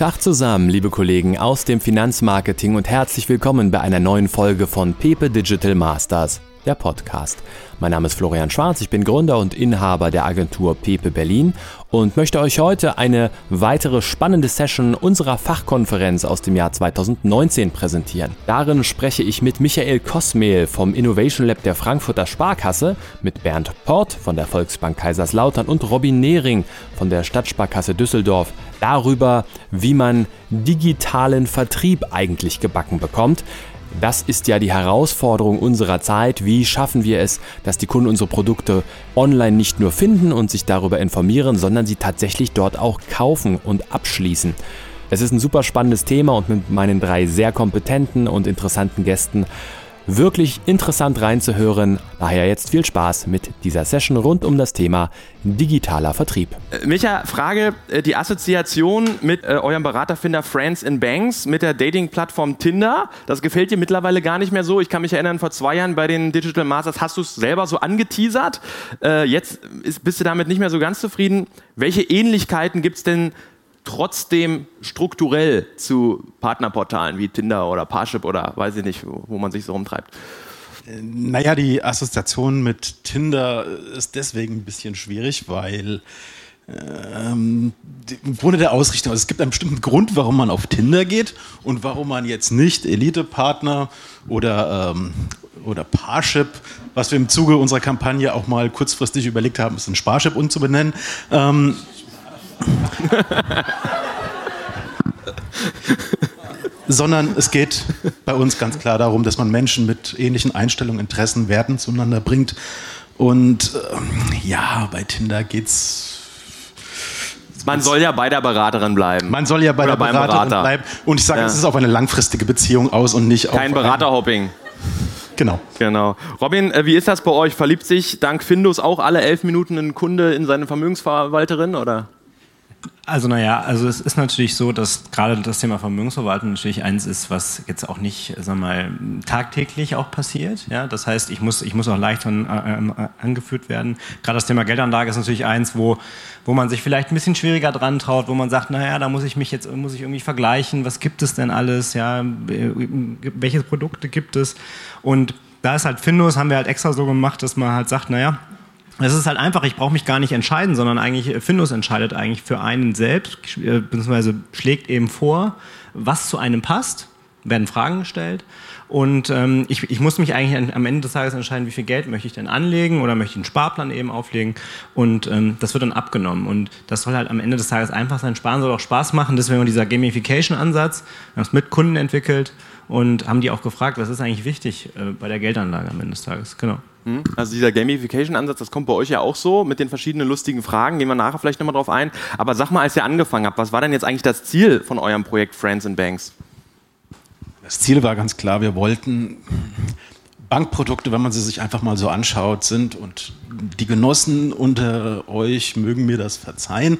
Tag zusammen, liebe Kollegen aus dem Finanzmarketing und herzlich willkommen bei einer neuen Folge von Pepe Digital Masters, der Podcast. Mein Name ist Florian Schwarz, ich bin Gründer und Inhaber der Agentur Pepe Berlin und möchte euch heute eine weitere spannende Session unserer Fachkonferenz aus dem Jahr 2019 präsentieren. Darin spreche ich mit Michael Kosmehl vom Innovation Lab der Frankfurter Sparkasse, mit Bernd Port von der Volksbank Kaiserslautern und Robin Nehring von der Stadtsparkasse Düsseldorf darüber, wie man digitalen Vertrieb eigentlich gebacken bekommt. Das ist ja die Herausforderung unserer Zeit. Wie schaffen wir es, dass die Kunden unsere Produkte online nicht nur finden und sich darüber informieren, sondern sie tatsächlich dort auch kaufen und abschließen? Es ist ein super spannendes Thema und mit meinen drei sehr kompetenten und interessanten Gästen wirklich interessant reinzuhören. Daher jetzt viel Spaß mit dieser Session rund um das Thema digitaler Vertrieb. Äh, Micha, Frage, äh, die Assoziation mit äh, eurem Beraterfinder Friends in Banks, mit der Dating-Plattform Tinder, das gefällt dir mittlerweile gar nicht mehr so. Ich kann mich erinnern, vor zwei Jahren bei den Digital Masters hast du es selber so angeteasert. Jetzt ist, bist du damit nicht mehr so ganz zufrieden. Welche Ähnlichkeiten gibt es denn trotzdem strukturell zu Partnerportalen wie Tinder oder Parship oder weiß ich nicht, wo man sich so rumtreibt? Naja, die Assoziation mit Tinder ist deswegen ein bisschen schwierig, weil ähm, im Grunde der Ausrichtung, also es gibt einen bestimmten Grund, warum man auf Tinder geht und warum man jetzt nicht Elite-Partner oder, ähm, oder Parship, was wir im Zuge unserer Kampagne auch mal kurzfristig überlegt haben, ist ein Sparship umzubenennen, ähm, sondern es geht bei uns ganz klar darum, dass man Menschen mit ähnlichen Einstellungen, Interessen, Werten zueinander bringt. Und äh, ja, bei Tinder geht's. Man soll ja bei der Beraterin bleiben. Man soll ja bei Oder der Beraterin Berater. bleiben. Und ich sage, Ja. es ist auf eine langfristige Beziehung aus und nicht auf. Kein ein- Beraterhopping. Genau. Genau. Robin, äh, wie ist das bei euch? Verliebt sich dank Findus auch alle elf Minuten ein Kunde in seine Vermögensverwalterin oder? Also naja, also es ist natürlich so, dass gerade das Thema Vermögensverwaltung natürlich eins ist, was jetzt auch nicht, wir mal, tagtäglich auch passiert. Ja, das heißt, ich muss, ich muss auch leicht an, äh, angeführt werden. Gerade das Thema Geldanlage ist natürlich eins, wo, wo man sich vielleicht ein bisschen schwieriger dran traut, wo man sagt, naja, da muss ich mich jetzt, muss ich irgendwie vergleichen, was gibt es denn alles, ja, welche Produkte gibt es? Und da ist halt Findus, haben wir halt extra so gemacht, dass man halt sagt, naja, es ist halt einfach, ich brauche mich gar nicht entscheiden, sondern eigentlich äh, Findus entscheidet eigentlich für einen selbst, äh, beziehungsweise schlägt eben vor, was zu einem passt, werden Fragen gestellt. Und ähm, ich, ich muss mich eigentlich am Ende des Tages entscheiden, wie viel Geld möchte ich denn anlegen oder möchte ich einen Sparplan eben auflegen. Und ähm, das wird dann abgenommen. Und das soll halt am Ende des Tages einfach sein, Sparen soll auch Spaß machen, deswegen dieser Gamification-Ansatz, wir haben es mit Kunden entwickelt und haben die auch gefragt, was ist eigentlich wichtig äh, bei der Geldanlage am Ende des Tages, genau. Hm? Also dieser Gamification-Ansatz, das kommt bei euch ja auch so mit den verschiedenen lustigen Fragen, gehen wir nachher vielleicht nochmal drauf ein. Aber sag mal, als ihr angefangen habt, was war denn jetzt eigentlich das Ziel von eurem Projekt Friends and Banks? Das Ziel war ganz klar, wir wollten Bankprodukte, wenn man sie sich einfach mal so anschaut, sind und die Genossen unter euch mögen mir das verzeihen.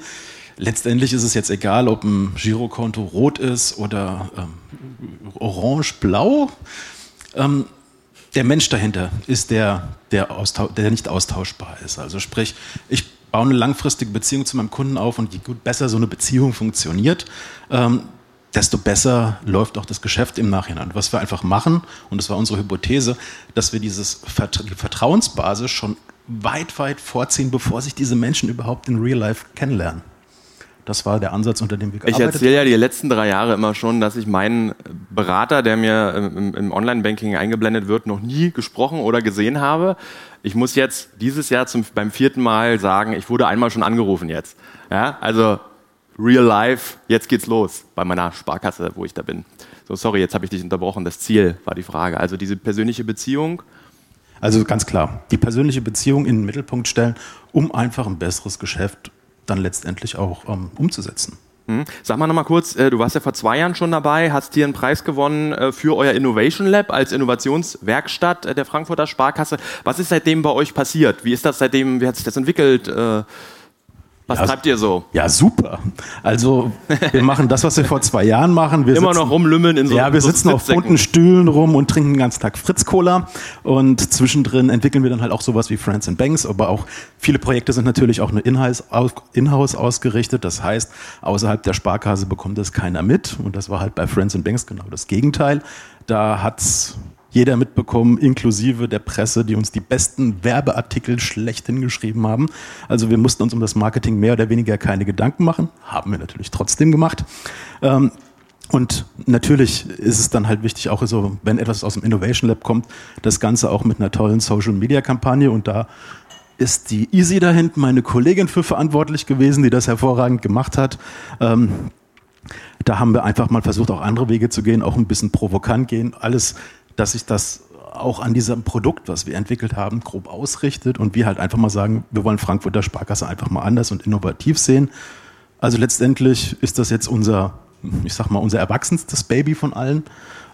Letztendlich ist es jetzt egal, ob ein Girokonto rot ist oder ähm, orange-blau. Ähm, der Mensch dahinter ist der, der, der nicht austauschbar ist. Also sprich, ich baue eine langfristige Beziehung zu meinem Kunden auf und je gut besser so eine Beziehung funktioniert, ähm, desto besser läuft auch das Geschäft im Nachhinein. Was wir einfach machen, und das war unsere Hypothese, dass wir dieses Vert die Vertrauensbasis schon weit, weit vorziehen, bevor sich diese Menschen überhaupt in Real Life kennenlernen. Das war der Ansatz, unter dem wir Ich gearbeitet erzähle ja die letzten drei Jahre immer schon, dass ich meinen Berater, der mir im, im Online-Banking eingeblendet wird, noch nie gesprochen oder gesehen habe. Ich muss jetzt dieses Jahr zum, beim vierten Mal sagen, ich wurde einmal schon angerufen jetzt. Ja, also real life, jetzt geht's los bei meiner Sparkasse, wo ich da bin. So, sorry, jetzt habe ich dich unterbrochen. Das Ziel war die Frage. Also diese persönliche Beziehung. Also ganz klar, die persönliche Beziehung in den Mittelpunkt stellen, um einfach ein besseres Geschäft dann letztendlich auch ähm, umzusetzen. Hm. Sag mal nochmal kurz, äh, du warst ja vor zwei Jahren schon dabei, hast hier einen Preis gewonnen äh, für euer Innovation Lab als Innovationswerkstatt äh, der Frankfurter Sparkasse. Was ist seitdem bei euch passiert? Wie ist das seitdem, wie hat sich das entwickelt? Was ja, treibt ihr so? Ja, super. Also, wir machen das, was wir vor zwei Jahren machen. Wir Immer sitzen, noch rumlümmeln in so Ja, wir so sitzen auf bunten Stühlen rum und trinken den ganzen Tag Fritz-Cola. Und zwischendrin entwickeln wir dann halt auch sowas wie Friends and Banks. Aber auch viele Projekte sind natürlich auch nur in-house ausgerichtet. Das heißt, außerhalb der Sparkasse bekommt das keiner mit. Und das war halt bei Friends and Banks genau das Gegenteil. Da hat's jeder mitbekommen, inklusive der Presse, die uns die besten Werbeartikel schlechthin geschrieben haben. Also wir mussten uns um das Marketing mehr oder weniger keine Gedanken machen, haben wir natürlich trotzdem gemacht. Ähm, und natürlich ist es dann halt wichtig, auch so, wenn etwas aus dem Innovation Lab kommt, das Ganze auch mit einer tollen Social Media Kampagne und da ist die Easy da hinten meine Kollegin für verantwortlich gewesen, die das hervorragend gemacht hat. Ähm, da haben wir einfach mal versucht, auch andere Wege zu gehen, auch ein bisschen provokant gehen. Alles dass sich das auch an diesem Produkt, was wir entwickelt haben, grob ausrichtet und wir halt einfach mal sagen, wir wollen Frankfurter Sparkasse einfach mal anders und innovativ sehen. Also letztendlich ist das jetzt unser, ich sag mal, unser erwachsenstes Baby von allen.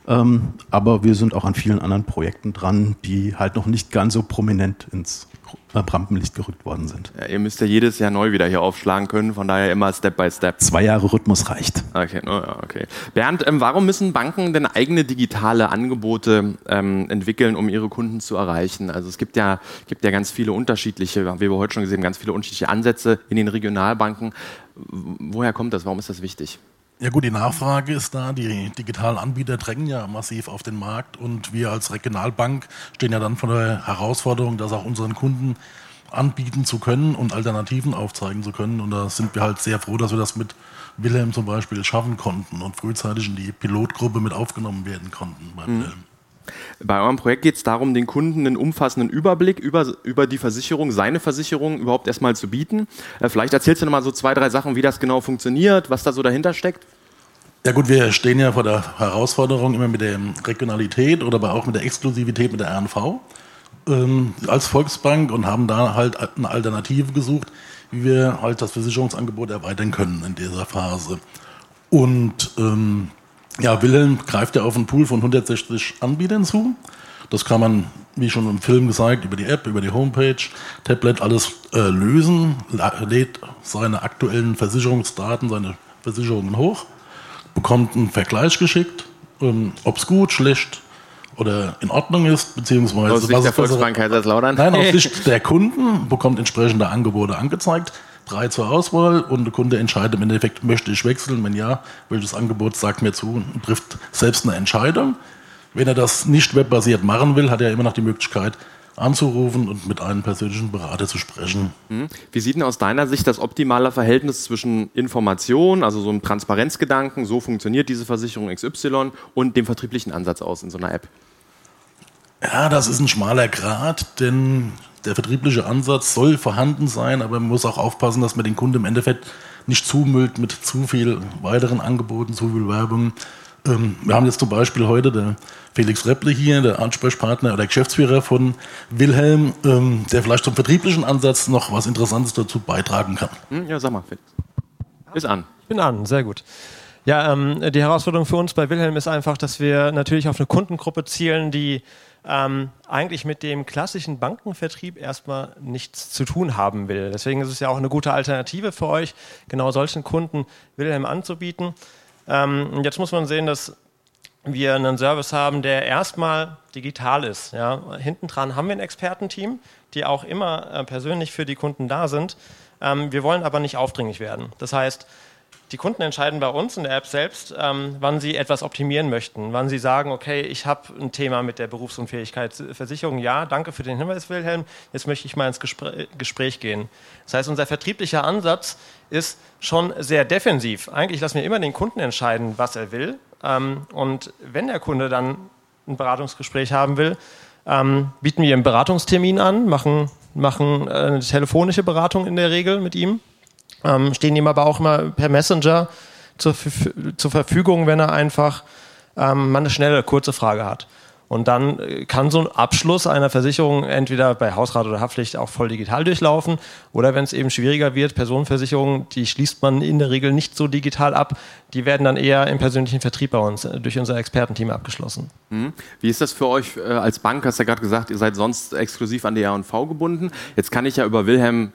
Ähm, aber wir sind auch an vielen anderen Projekten dran, die halt noch nicht ganz so prominent ins Rampenlicht gerückt worden sind. Ja, ihr müsst ja jedes Jahr neu wieder hier aufschlagen können, von daher immer Step by Step. Zwei Jahre Rhythmus reicht. Okay, oh ja, okay. Bernd, ähm, warum müssen Banken denn eigene digitale Angebote ähm, entwickeln, um ihre Kunden zu erreichen? Also es gibt ja, gibt ja ganz viele unterschiedliche, wie wir heute schon gesehen, ganz viele unterschiedliche Ansätze in den Regionalbanken. Woher kommt das? Warum ist das wichtig? Ja gut, die Nachfrage ist da. Die digitalen Anbieter drängen ja massiv auf den Markt und wir als Regionalbank stehen ja dann vor der Herausforderung, das auch unseren Kunden anbieten zu können und Alternativen aufzeigen zu können. Und da sind wir halt sehr froh, dass wir das mit Wilhelm zum Beispiel schaffen konnten und frühzeitig in die Pilotgruppe mit aufgenommen werden konnten bei mhm. Wilhelm. Bei eurem Projekt geht es darum, den Kunden einen umfassenden Überblick über, über die Versicherung, seine Versicherung überhaupt erstmal zu bieten. Äh, vielleicht erzählst du noch mal so zwei, drei Sachen, wie das genau funktioniert, was da so dahinter steckt. Ja gut, wir stehen ja vor der Herausforderung immer mit der Regionalität oder aber auch mit der Exklusivität mit der RNV ähm, als Volksbank und haben da halt eine Alternative gesucht, wie wir halt das Versicherungsangebot erweitern können in dieser Phase. Und ähm, ja, Wilhelm greift ja auf einen Pool von 160 Anbietern zu. Das kann man, wie schon im Film gesagt, über die App, über die Homepage, Tablet alles äh, lösen, lädt seine aktuellen Versicherungsdaten, seine Versicherungen hoch, bekommt einen Vergleich geschickt, ähm, ob es gut, schlecht oder in Ordnung ist, beziehungsweise aus Sicht der Volksbank Kaiserslautern? Nein, aus Sicht der Kunden bekommt entsprechende Angebote angezeigt drei zur Auswahl und der Kunde entscheidet im Endeffekt, möchte ich wechseln? Wenn ja, welches Angebot sagt mir zu und trifft selbst eine Entscheidung. Wenn er das nicht webbasiert machen will, hat er immer noch die Möglichkeit, anzurufen und mit einem persönlichen Berater zu sprechen. Mhm. Wie sieht denn aus deiner Sicht das optimale Verhältnis zwischen Information, also so einem Transparenzgedanken, so funktioniert diese Versicherung XY, und dem vertrieblichen Ansatz aus in so einer App? Ja, das ist ein schmaler Grad, denn der vertriebliche Ansatz soll vorhanden sein, aber man muss auch aufpassen, dass man den Kunden im Endeffekt nicht zumüllt mit zu viel weiteren Angeboten, zu viel Werbung. Ähm, wir haben jetzt zum Beispiel heute der Felix Repple hier, der Ansprechpartner oder Geschäftsführer von Wilhelm, ähm, der vielleicht zum vertrieblichen Ansatz noch was Interessantes dazu beitragen kann. Hm, ja, sag mal, Felix. Bis an. Ich bin an, sehr gut. Ja, ähm, die Herausforderung für uns bei Wilhelm ist einfach, dass wir natürlich auf eine Kundengruppe zielen, die ähm, eigentlich mit dem klassischen Bankenvertrieb erstmal nichts zu tun haben will. Deswegen ist es ja auch eine gute Alternative für euch, genau solchen Kunden Wilhelm anzubieten. Ähm, jetzt muss man sehen, dass wir einen Service haben, der erstmal digital ist. Ja. Hinten dran haben wir ein Expertenteam, die auch immer äh, persönlich für die Kunden da sind. Ähm, wir wollen aber nicht aufdringlich werden. Das heißt, die Kunden entscheiden bei uns in der App selbst, ähm, wann sie etwas optimieren möchten, wann sie sagen, okay, ich habe ein Thema mit der Berufsunfähigkeitsversicherung. Ja, danke für den Hinweis, Wilhelm. Jetzt möchte ich mal ins Gespr Gespräch gehen. Das heißt, unser vertrieblicher Ansatz ist schon sehr defensiv. Eigentlich lassen wir immer den Kunden entscheiden, was er will. Ähm, und wenn der Kunde dann ein Beratungsgespräch haben will, ähm, bieten wir einen Beratungstermin an, machen, machen äh, eine telefonische Beratung in der Regel mit ihm ähm, stehen ihm aber auch immer per Messenger zur, zur Verfügung, wenn er einfach ähm, mal eine schnelle, kurze Frage hat. Und dann äh, kann so ein Abschluss einer Versicherung entweder bei Hausrat oder Haftpflicht auch voll digital durchlaufen oder wenn es eben schwieriger wird, Personenversicherungen, die schließt man in der Regel nicht so digital ab, die werden dann eher im persönlichen Vertrieb bei uns äh, durch unser Expertenteam abgeschlossen. Mhm. Wie ist das für euch äh, als Bank? Hast du ja gerade gesagt, ihr seid sonst exklusiv an die R&V gebunden. Jetzt kann ich ja über Wilhelm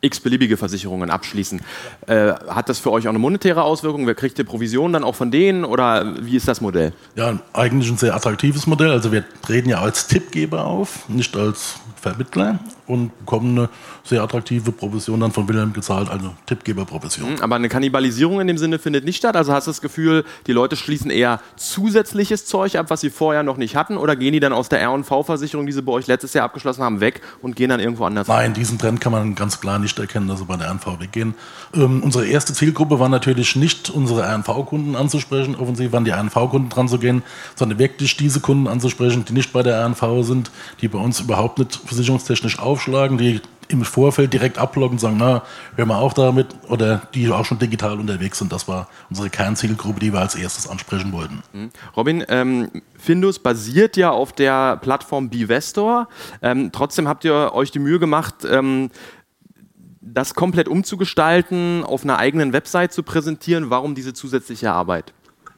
x-beliebige Versicherungen abschließen. Äh, hat das für euch auch eine monetäre Auswirkung? Wer kriegt die Provision dann auch von denen oder wie ist das Modell? Ja, eigentlich ein sehr attraktives Modell. Also wir treten ja als Tippgeber auf, nicht als Vermittler und bekommen eine sehr attraktive Provision dann von Wilhelm gezahlt, also Tippgeberprovision. Mhm, aber eine Kannibalisierung in dem Sinne findet nicht statt. Also hast du das Gefühl, die Leute schließen eher zusätzliches Zeug ab, was sie vorher noch nicht hatten, oder gehen die dann aus der R&V-Versicherung, die sie bei euch letztes Jahr abgeschlossen haben, weg und gehen dann irgendwo anders? Nein, diesen Trend kann man ganz klar nicht erkennen, dass sie bei der R&V weggehen. Ähm, unsere erste Zielgruppe war natürlich nicht unsere R&V-Kunden anzusprechen, offensiv an die R&V-Kunden dran zu gehen, sondern wirklich diese Kunden anzusprechen, die nicht bei der R&V sind, die bei uns überhaupt nicht versicherungstechnisch aufschlagen, die im Vorfeld direkt abloggen und sagen, na, hör mal auch damit, oder die auch schon digital unterwegs sind. Das war unsere Kernzielgruppe, die wir als erstes ansprechen wollten. Mhm. Robin, ähm, Findus basiert ja auf der Plattform Bivestor. Ähm, trotzdem habt ihr euch die Mühe gemacht, ähm, das komplett umzugestalten, auf einer eigenen Website zu präsentieren. Warum diese zusätzliche Arbeit?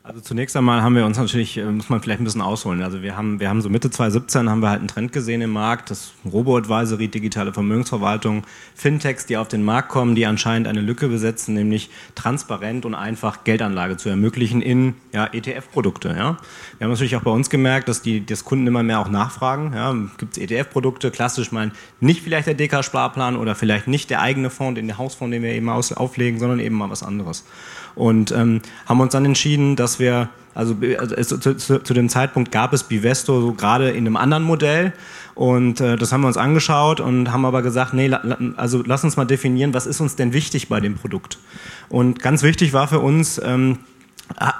Also zunächst einmal haben wir uns natürlich, äh, muss man vielleicht ein bisschen ausholen. Also wir haben, wir haben so Mitte 2017 haben wir halt einen Trend gesehen im Markt, das Robo-Advisory, digitale Vermögensverwaltung, Fintechs, die auf den Markt kommen, die anscheinend eine Lücke besetzen, nämlich transparent und einfach Geldanlage zu ermöglichen in ja, ETF-Produkte. Ja. Wir haben natürlich auch bei uns gemerkt, dass die das Kunden immer mehr auch nachfragen. Ja. Gibt es ETF-Produkte, klassisch mal nicht vielleicht der DK-Sparplan oder vielleicht nicht der eigene Fonds, den der Hausfonds, den wir eben auflegen, sondern eben mal was anderes und ähm, haben uns dann entschieden, dass wir, also, also zu, zu, zu, dem Zeitpunkt gab es Bivesto so gerade in einem anderen Modell und äh, das haben wir uns angeschaut und haben aber gesagt, nee, la, also lass uns mal definieren, was ist uns denn wichtig bei dem Produkt. Und ganz wichtig war für uns, ähm,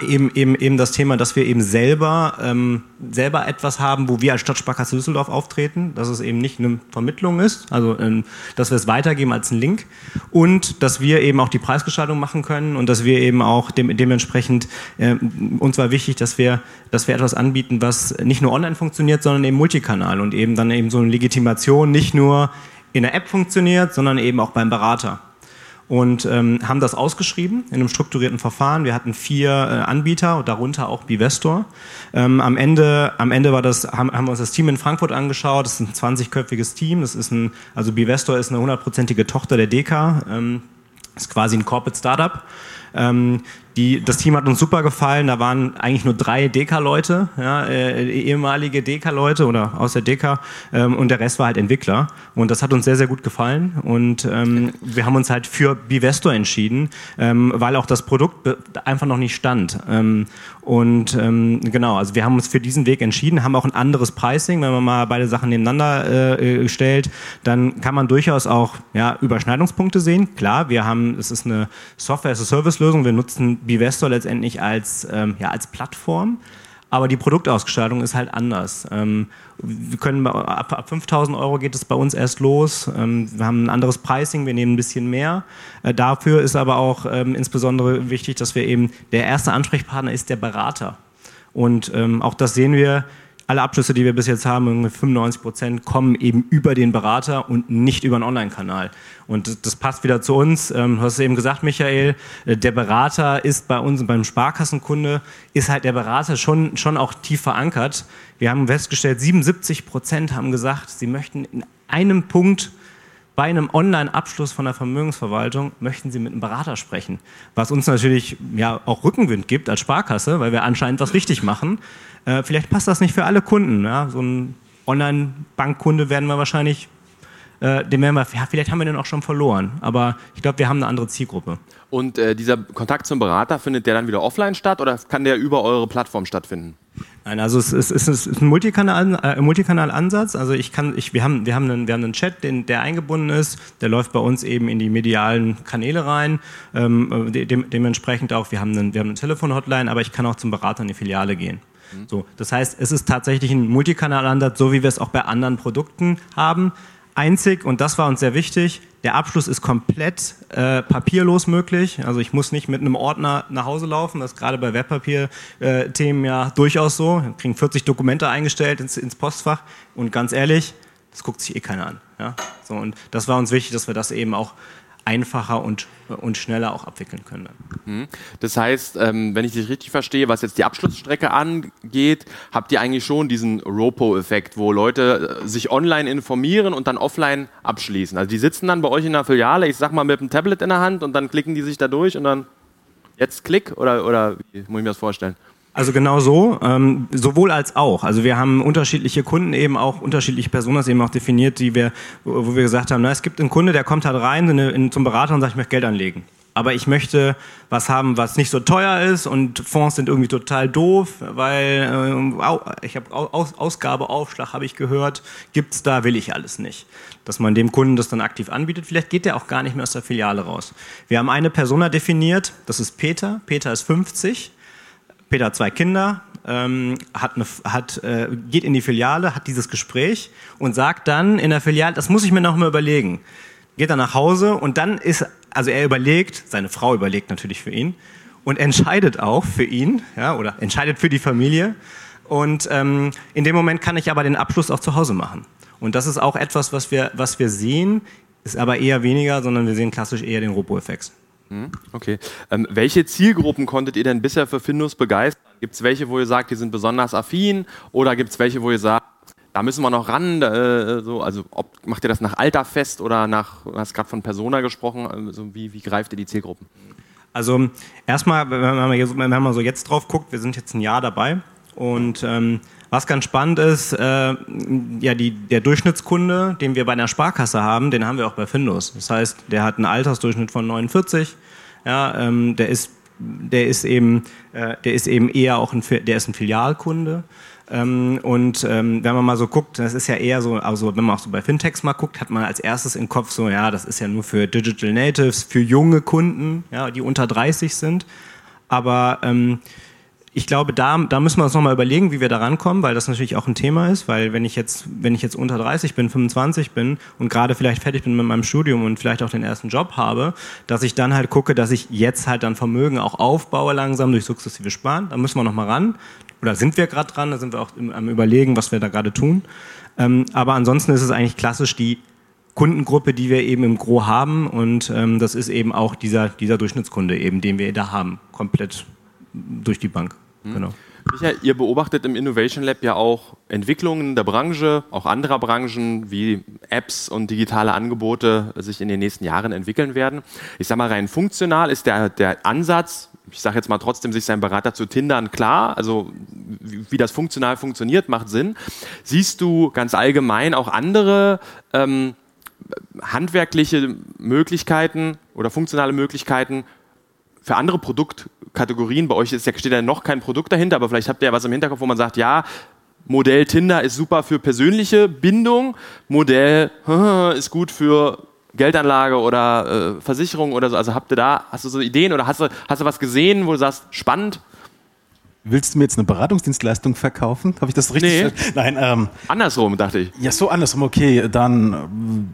eben, eben, eben das Thema, dass wir eben selber, ähm, selber etwas haben, wo wir als Stadtsparkasse Düsseldorf auftreten, dass es eben nicht eine Vermittlung ist, also ähm, dass wir es weitergeben als einen Link und dass wir eben auch die Preisgestaltung machen können und dass wir eben auch dem, dementsprechend, äh, uns war wichtig, dass wir, dass wir etwas anbieten, was nicht nur online funktioniert, sondern eben multikanal und eben dann eben so eine Legitimation nicht nur in der App funktioniert, sondern eben auch beim Berater und ähm, haben das ausgeschrieben in einem strukturierten Verfahren. Wir hatten vier äh, Anbieter, darunter auch Bivestor. Ähm, am Ende, am Ende war das, haben, haben wir uns das Team in Frankfurt angeschaut. Das ist ein 20-köpfiges Team. Das ist ein, also Bivestor ist eine hundertprozentige Tochter der DK. Ähm, ist quasi ein Corporate Startup. Ähm, die, das Team hat uns super gefallen. Da waren eigentlich nur drei Deka-Leute, ja, äh, ehemalige Deka-Leute oder aus der Deka, ähm, und der Rest war halt Entwickler. Und das hat uns sehr, sehr gut gefallen. Und ähm, wir haben uns halt für Bivestor entschieden, ähm, weil auch das Produkt einfach noch nicht stand. Ähm, und ähm, genau, also wir haben uns für diesen Weg entschieden, haben auch ein anderes Pricing. Wenn man mal beide Sachen nebeneinander äh, stellt, dann kann man durchaus auch ja, Überschneidungspunkte sehen. Klar, wir haben, es ist eine Software-as-a-Service-Lösung. Wir nutzen Bivestor letztendlich als, ähm, ja, als Plattform. Aber die Produktausgestaltung ist halt anders. Ähm, wir können ab, ab 5000 Euro geht es bei uns erst los. Ähm, wir haben ein anderes Pricing, wir nehmen ein bisschen mehr. Äh, dafür ist aber auch ähm, insbesondere wichtig, dass wir eben der erste Ansprechpartner ist der Berater. Und ähm, auch das sehen wir alle Abschlüsse, die wir bis jetzt haben, 95 Prozent, kommen eben über den Berater und nicht über einen Online-Kanal. Und das passt wieder zu uns. Ähm, du hast es eben gesagt, Michael, äh, der Berater ist bei uns, beim Sparkassenkunde, ist halt der Berater schon, schon auch tief verankert. Wir haben festgestellt, 77 Prozent haben gesagt, sie möchten in einem Punkt bei einem Online-Abschluss von der Vermögensverwaltung möchten Sie mit einem Berater sprechen. Was uns natürlich ja auch Rückenwind gibt als Sparkasse, weil wir anscheinend was richtig machen. Äh, vielleicht passt das nicht für alle Kunden. Ja? So ein Online-Bankkunde werden wir wahrscheinlich äh, den werden wir, ja, vielleicht haben wir den auch schon verloren, aber ich glaube, wir haben eine andere Zielgruppe. Und äh, dieser Kontakt zum Berater, findet der dann wieder offline statt oder kann der über eure Plattform stattfinden? Nein, also es ist, es ist ein Multikanal, äh, Multikanal-Ansatz. Also ich kann, ich, wir, haben, wir, haben einen, wir haben einen Chat, den, der eingebunden ist, der läuft bei uns eben in die medialen Kanäle rein. Ähm, de, dementsprechend auch, wir haben, einen, wir haben eine Telefon-Hotline, aber ich kann auch zum Berater in die Filiale gehen. Mhm. So, das heißt, es ist tatsächlich ein Multikanal-Ansatz, so wie wir es auch bei anderen Produkten haben einzig, und das war uns sehr wichtig, der Abschluss ist komplett äh, papierlos möglich. Also ich muss nicht mit einem Ordner nach Hause laufen. Das ist gerade bei Wertpapier-Themen äh, ja durchaus so. Wir kriegen 40 Dokumente eingestellt ins, ins, Postfach. Und ganz ehrlich, das guckt sich eh keiner an. Ja? So, und das war uns wichtig, dass wir das eben auch einfacher und, und schneller auch abwickeln können. Mhm. Das heißt, ähm, wenn ich dich richtig verstehe, was jetzt die Abschlussstrecke angeht, habt ihr eigentlich schon diesen Ropo-Effekt, wo Leute äh, sich online informieren und dann offline abschließen. Also die sitzen dann bei euch in der Filiale, ich sag mal mit dem Tablet in der Hand und dann klicken die sich da durch und dann jetzt Klick oder, oder wie muss ich mir das vorstellen? Also genau so, ähm, sowohl als auch. Also wir haben unterschiedliche Kunden eben auch, unterschiedliche Personen eben auch definiert, die wir, wo wir gesagt haben, na, es gibt einen Kunde, der kommt halt rein in, in, zum Berater und sagt, ich möchte Geld anlegen. Aber ich möchte was haben, was nicht so teuer ist und Fonds sind irgendwie total doof, weil äh, ich habe Aus, Ausgabeaufschlag, habe ich gehört, gibt's da, will ich alles nicht. Dass man dem Kunden das dann aktiv anbietet. Vielleicht geht der auch gar nicht mehr aus der Filiale raus. Wir haben eine Persona definiert, das ist Peter. Peter ist 50 Peter hat zwei Kinder, ähm, hat eine, hat, äh, geht in die Filiale, hat dieses Gespräch und sagt dann in der Filiale, das muss ich mir noch mal überlegen. Geht dann nach Hause und dann ist, also er überlegt, seine Frau überlegt natürlich für ihn und entscheidet auch für ihn, ja, oder entscheidet für die Familie. Und ähm, in dem Moment kann ich aber den Abschluss auch zu Hause machen. Und das ist auch etwas, was wir, was wir sehen, ist aber eher weniger, sondern wir sehen klassisch eher den Robo-Effekt. Hm, okay. Ähm, welche Zielgruppen konntet ihr denn bisher für Findus begeistern? Gibt es welche, wo ihr sagt, die sind besonders affin? Oder gibt es welche, wo ihr sagt, da müssen wir noch ran? Äh, so, also ob, macht ihr das nach Alter fest oder nach, du hast gerade von Persona gesprochen, also wie, wie greift ihr die Zielgruppen? Also erstmal, wenn man, so jetzt drauf guckt, wir sind jetzt ein Jahr dabei und ähm, was ganz spannend ist, äh, ja, die, der Durchschnittskunde, den wir bei einer Sparkasse haben, den haben wir auch bei Findus. Das heißt, der hat einen Altersdurchschnitt von 49, ja, ähm, der ist der ist eben, äh, der ist eben eher auch ein, der ist ein Filialkunde. Ähm, und ähm, wenn man mal so guckt, das ist ja eher so, also wenn man auch so bei Fintechs mal guckt, hat man als erstes im Kopf so, ja, das ist ja nur für Digital Natives, für junge Kunden, ja, die unter 30 sind. Aber ähm, ich glaube, da, da müssen wir uns nochmal überlegen, wie wir da rankommen, weil das natürlich auch ein Thema ist, weil wenn ich jetzt, wenn ich jetzt unter 30 bin, 25 bin und gerade vielleicht fertig bin mit meinem Studium und vielleicht auch den ersten Job habe, dass ich dann halt gucke, dass ich jetzt halt dann Vermögen auch aufbaue langsam durch sukzessive Sparen. Da müssen wir nochmal ran. Oder sind wir gerade dran, da sind wir auch am überlegen, was wir da gerade tun. Ähm, aber ansonsten ist es eigentlich klassisch die Kundengruppe, die wir eben im Gro haben und ähm, das ist eben auch dieser, dieser Durchschnittskunde eben, den wir da haben, komplett durch die Bank. Mhm. Genau. Michael, ihr beobachtet im Innovation Lab ja auch Entwicklungen der Branche, auch anderer Branchen, wie Apps und digitale Angebote sich in den nächsten Jahren entwickeln werden. Ich sage mal, rein funktional ist der, der Ansatz, ich sage jetzt mal trotzdem, sich seinen Berater zu tindern, klar. Also wie, wie, das funktional funktioniert, macht Sinn. Siehst du ganz allgemein auch andere ähm, handwerkliche Möglichkeiten oder funktionale Möglichkeiten für andere Produktkategorien, bei euch ist, steht ja noch kein Produkt dahinter, aber vielleicht habt ihr ja was im Hinterkopf, wo man sagt, ja, Modell Tinder ist super für persönliche Bindung, Modell ist gut für Geldanlage oder äh, Versicherung oder so. Also habt ihr da, hast du so Ideen oder hast du, hast du was gesehen, wo du sagst, spannend? Willst du mir jetzt eine Beratungsdienstleistung verkaufen? Habe ich das richtig? Nee. Nein, ähm, andersrum dachte ich. Ja, so andersrum. Okay, dann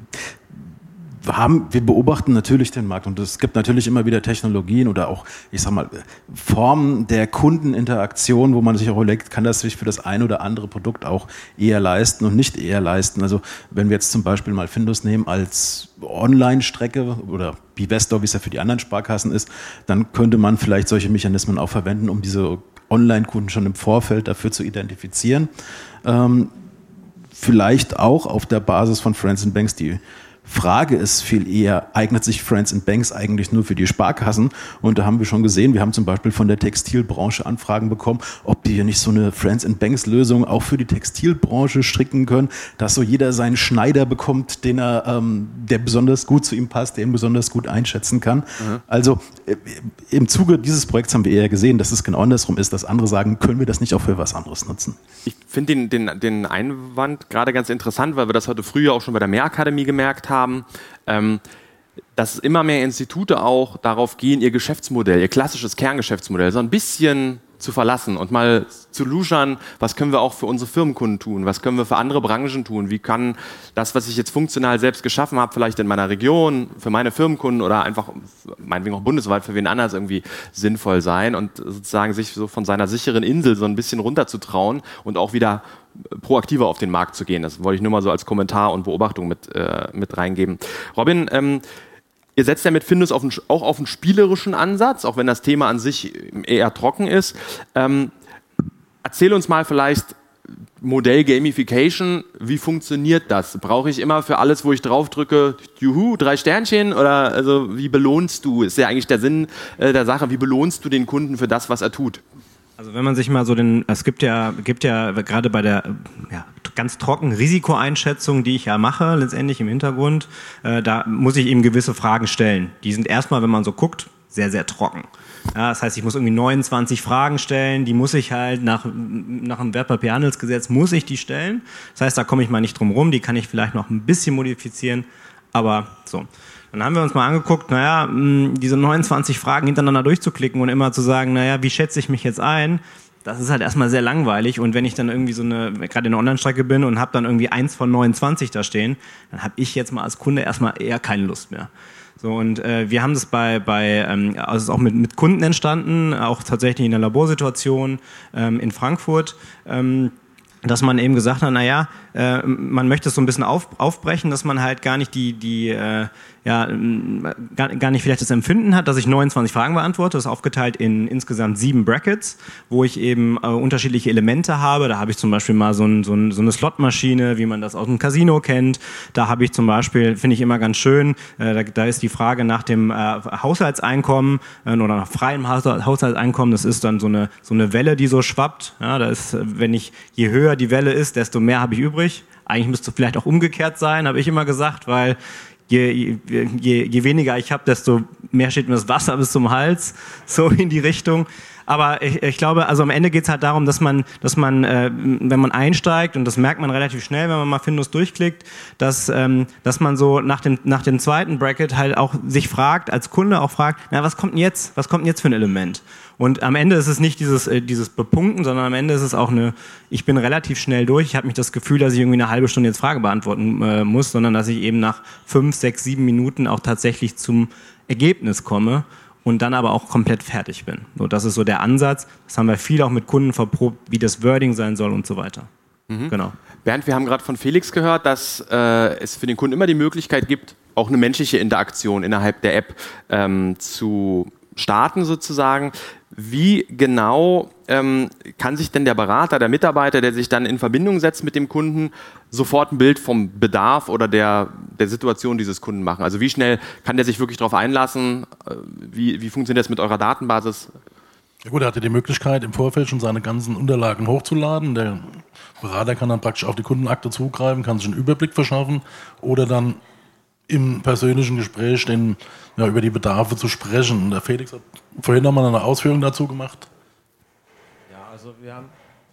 haben, wir beobachten natürlich den Markt und es gibt natürlich immer wieder Technologien oder auch, ich sag mal, Formen der Kundeninteraktion, wo man sich auch überlegt, kann das sich für das ein oder andere Produkt auch eher leisten und nicht eher leisten. Also wenn wir jetzt zum Beispiel mal Findus nehmen als Online-Strecke oder Bivestor, wie es ja für die anderen Sparkassen ist, dann könnte man vielleicht solche Mechanismen auch verwenden, um diese Online-Kunden schon im Vorfeld dafür zu identifizieren. Ähm, vielleicht auch auf der Basis von Friends Banks, die Frage ist viel eher, eignet sich Friends and Banks eigentlich nur für die Sparkassen? Und da haben wir schon gesehen, wir haben zum Beispiel von der Textilbranche Anfragen bekommen, ob die hier nicht so eine Friends and Banks Lösung auch für die Textilbranche stricken können, dass so jeder seinen Schneider bekommt, den er, ähm, der besonders gut zu ihm passt, den besonders gut einschätzen kann. Mhm. Also äh, im Zuge dieses Projekts haben wir eher gesehen, dass es genau andersrum ist, dass andere sagen, können wir das nicht auch für was anderes nutzen? Ich finde den, den, den Einwand gerade ganz interessant, weil wir das heute früher auch schon bei der Mehrakademie gemerkt haben haben, ähm, dass immer mehr Institute auch darauf gehen, ihr Geschäftsmodell, ihr klassisches Kerngeschäftsmodell so ein bisschen zu verlassen und mal zu luschern, was können wir auch für unsere Firmenkunden tun, was können wir für andere Branchen tun, wie kann das, was ich jetzt funktional selbst geschaffen habe, vielleicht in meiner Region, für meine Firmenkunden oder einfach meinetwegen auch bundesweit für wen anders irgendwie sinnvoll sein und sozusagen sich so von seiner sicheren Insel so ein bisschen runterzutrauen und auch wieder proaktiver auf den Markt zu gehen. Das wollte ich nur mal so als Kommentar und Beobachtung mit, äh, mit reingeben. Robin, ähm, Ihr setzt ja mit Findus auf einen, auch auf einen spielerischen Ansatz, auch wenn das Thema an sich eher trocken ist. Ähm, erzähl uns mal vielleicht Modell Gamification, wie funktioniert das? Brauche ich immer für alles, wo ich drauf drücke, juhu, drei Sternchen? Oder also wie belohnst du? Ist ja eigentlich der Sinn äh, der Sache, wie belohnst du den Kunden für das, was er tut? Also wenn man sich mal so den, es gibt ja, gibt ja gerade bei der ja, ganz trocken Risikoeinschätzung, die ich ja mache, letztendlich im Hintergrund, äh, da muss ich eben gewisse Fragen stellen. Die sind erstmal, wenn man so guckt, sehr, sehr trocken. Ja, das heißt, ich muss irgendwie 29 Fragen stellen, die muss ich halt nach, nach dem Wertpapierhandelsgesetz muss ich die stellen. Das heißt, da komme ich mal nicht drum rum, die kann ich vielleicht noch ein bisschen modifizieren, aber so. Dann haben wir uns mal angeguckt, naja, diese 29 Fragen hintereinander durchzuklicken und immer zu sagen, naja, wie schätze ich mich jetzt ein? Das ist halt erstmal sehr langweilig und wenn ich dann irgendwie so eine, gerade in der Online-Strecke bin und habe dann irgendwie eins von 29 da stehen, dann habe ich jetzt mal als Kunde erstmal eher keine Lust mehr. So, und äh, wir haben das bei, bei ähm, also auch mit, mit Kunden entstanden, auch tatsächlich in der Laborsituation ähm, in Frankfurt. Ähm, dass man eben gesagt hat, naja, äh, man möchte es so ein bisschen auf, aufbrechen, dass man halt gar nicht die, die äh, ja, gar, gar nicht vielleicht das Empfinden hat, dass ich 29 Fragen beantworte. Das ist aufgeteilt in insgesamt sieben Brackets, wo ich eben äh, unterschiedliche Elemente habe. Da habe ich zum Beispiel mal so, ein, so, ein, so eine Slotmaschine, wie man das aus dem Casino kennt. Da habe ich zum Beispiel, finde ich immer ganz schön, äh, da, da ist die Frage nach dem äh, Haushaltseinkommen äh, oder nach freiem Haushaltseinkommen. Das ist dann so eine, so eine Welle, die so schwappt. Ja, da ist, wenn ich, je höher die Welle ist, desto mehr habe ich übrig. Eigentlich müsste vielleicht auch umgekehrt sein, habe ich immer gesagt, weil je, je, je weniger ich habe, desto mehr steht mir das Wasser bis zum Hals, so in die Richtung. Aber ich, ich glaube, also am Ende geht es halt darum, dass man, dass man, äh, wenn man einsteigt, und das merkt man relativ schnell, wenn man mal Findus durchklickt, dass, ähm, dass man so nach dem, nach dem zweiten Bracket halt auch sich fragt, als Kunde auch fragt, na, was kommt denn jetzt? Was kommt denn jetzt für ein Element? Und am Ende ist es nicht dieses, äh, dieses Bepunkten, sondern am Ende ist es auch eine, ich bin relativ schnell durch, ich habe nicht das Gefühl, dass ich irgendwie eine halbe Stunde jetzt Frage beantworten äh, muss, sondern dass ich eben nach fünf, sechs, sieben Minuten auch tatsächlich zum Ergebnis komme und dann aber auch komplett fertig bin. So, das ist so der Ansatz. Das haben wir viel auch mit Kunden verprobt, wie das Wording sein soll und so weiter. Mhm. Genau. Bernd, wir haben gerade von Felix gehört, dass äh, es für den Kunden immer die Möglichkeit gibt, auch eine menschliche Interaktion innerhalb der App ähm, zu starten sozusagen. Wie genau ähm, kann sich denn der Berater, der Mitarbeiter, der sich dann in Verbindung setzt mit dem Kunden, sofort ein Bild vom Bedarf oder der, der Situation dieses Kunden machen? Also wie schnell kann der sich wirklich darauf einlassen? Äh, wie, wie funktioniert das mit eurer Datenbasis? Ja gut, er hatte die Möglichkeit, im Vorfeld schon seine ganzen Unterlagen hochzuladen. Der Berater kann dann praktisch auf die Kundenakte zugreifen, kann sich einen Überblick verschaffen oder dann im persönlichen Gespräch den, ja, über die Bedarfe zu sprechen. Und der Felix hat vorhin nochmal eine Ausführung dazu gemacht. Also wir haben,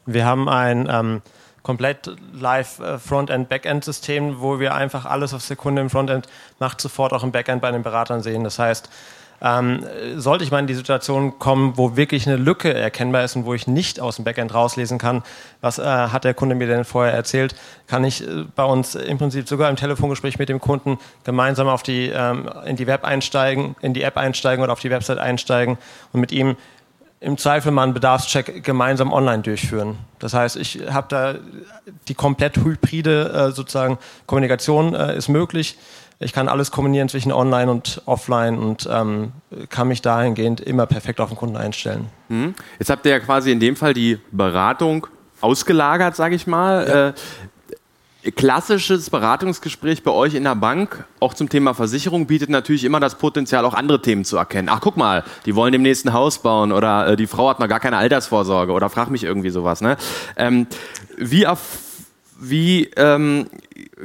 wir haben ein ähm, komplett live äh, Frontend, Backend System, wo wir einfach alles, was der Kunde im Frontend macht, sofort auch im Backend bei den Beratern sehen. Das heißt, ähm, sollte ich mal in die Situation kommen, wo wirklich eine Lücke erkennbar ist und wo ich nicht aus dem Backend rauslesen kann, was äh, hat der Kunde mir denn vorher erzählt, kann ich äh, bei uns im Prinzip sogar im Telefongespräch mit dem Kunden gemeinsam auf die, ähm, in die Web einsteigen, in die App einsteigen oder auf die Website einsteigen und mit ihm im Zweifel mal einen Bedarfscheck gemeinsam online durchführen. Das heißt, ich habe da die komplett hybride äh, sozusagen Kommunikation äh, ist möglich. Ich kann alles kombinieren zwischen online und offline und ähm, kann mich dahingehend immer perfekt auf den Kunden einstellen. Mhm. Jetzt habt ihr ja quasi in dem Fall die Beratung ausgelagert, sage ich mal. Ja. Klassisches Beratungsgespräch bei euch in der Bank, auch zum Thema Versicherung, bietet natürlich immer das Potenzial, auch andere Themen zu erkennen. Ach, guck mal, die wollen dem nächsten Haus bauen oder äh, die Frau hat noch gar keine Altersvorsorge oder frag mich irgendwie sowas. Ne? Ähm, wie wie ähm,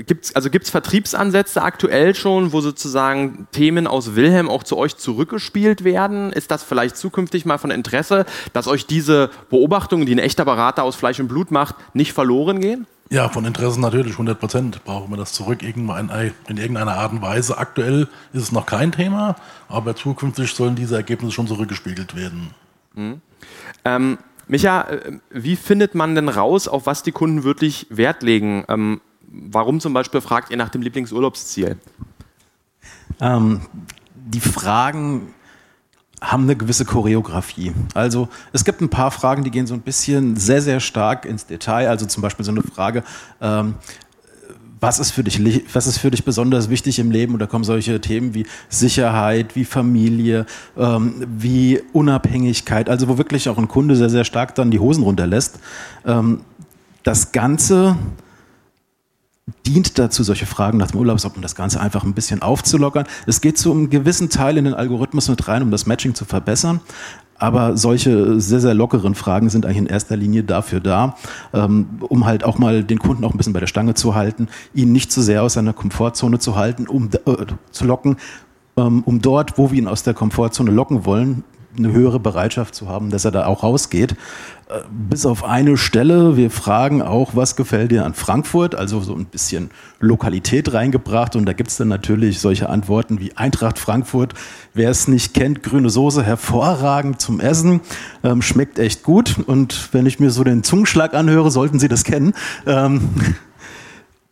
gibt's also gibt's Vertriebsansätze aktuell schon, wo sozusagen Themen aus Wilhelm auch zu euch zurückgespielt werden? Ist das vielleicht zukünftig mal von Interesse, dass euch diese Beobachtungen, die ein echter Berater aus Fleisch und Blut macht, nicht verloren gehen? Ja, von Interesse natürlich, 100 Prozent brauchen wir das zurück in irgendeiner Art und Weise. Aktuell ist es noch kein Thema, aber zukünftig sollen diese Ergebnisse schon zurückgespiegelt werden. Mhm. Ähm, Micha, äh, wie findet man denn raus, auf was die Kunden wirklich Wert legen? Ähm, warum zum Beispiel fragt ihr nach dem Lieblingsurlaubsziel? Ähm, die Fragen haben eine gewisse Choreografie. Also es gibt ein paar Fragen, die gehen so ein bisschen sehr, sehr stark ins Detail. Also zum Beispiel so eine Frage, ähm, was ist für dich, was ist für dich besonders wichtig im Leben? Und da kommen solche Themen wie Sicherheit, wie Familie, ähm, wie Unabhängigkeit, also wo wirklich auch ein Kunde sehr, sehr stark dann die Hosen runterlässt. Ähm, das Ganze dient dazu, solche Fragen nach dem Urlaub, um das Ganze einfach ein bisschen aufzulockern. Es geht zu einem gewissen Teil in den Algorithmus mit rein, um das Matching zu verbessern. Aber solche sehr, sehr lockeren Fragen sind eigentlich in erster Linie dafür da, ähm, um halt auch mal den Kunden auch ein bisschen bei der Stange zu halten, ihn nicht zu sehr aus seiner Komfortzone zu halten, um äh, zu locken, ähm, um dort, wo wir ihn aus der Komfortzone locken wollen, eine höhere Bereitschaft zu haben, dass er da auch rausgeht. Äh, bis auf eine Stelle, wir fragen auch, was gefällt dir an Frankfurt? Also so ein bisschen Lokalität reingebracht. Und da gibt es dann natürlich solche Antworten wie Eintracht Frankfurt. Wer es nicht kennt, grüne Soße, hervorragend zum Essen. Ähm, schmeckt echt gut. Und wenn ich mir so den Zungenschlag anhöre, sollten Sie das kennen. Ähm,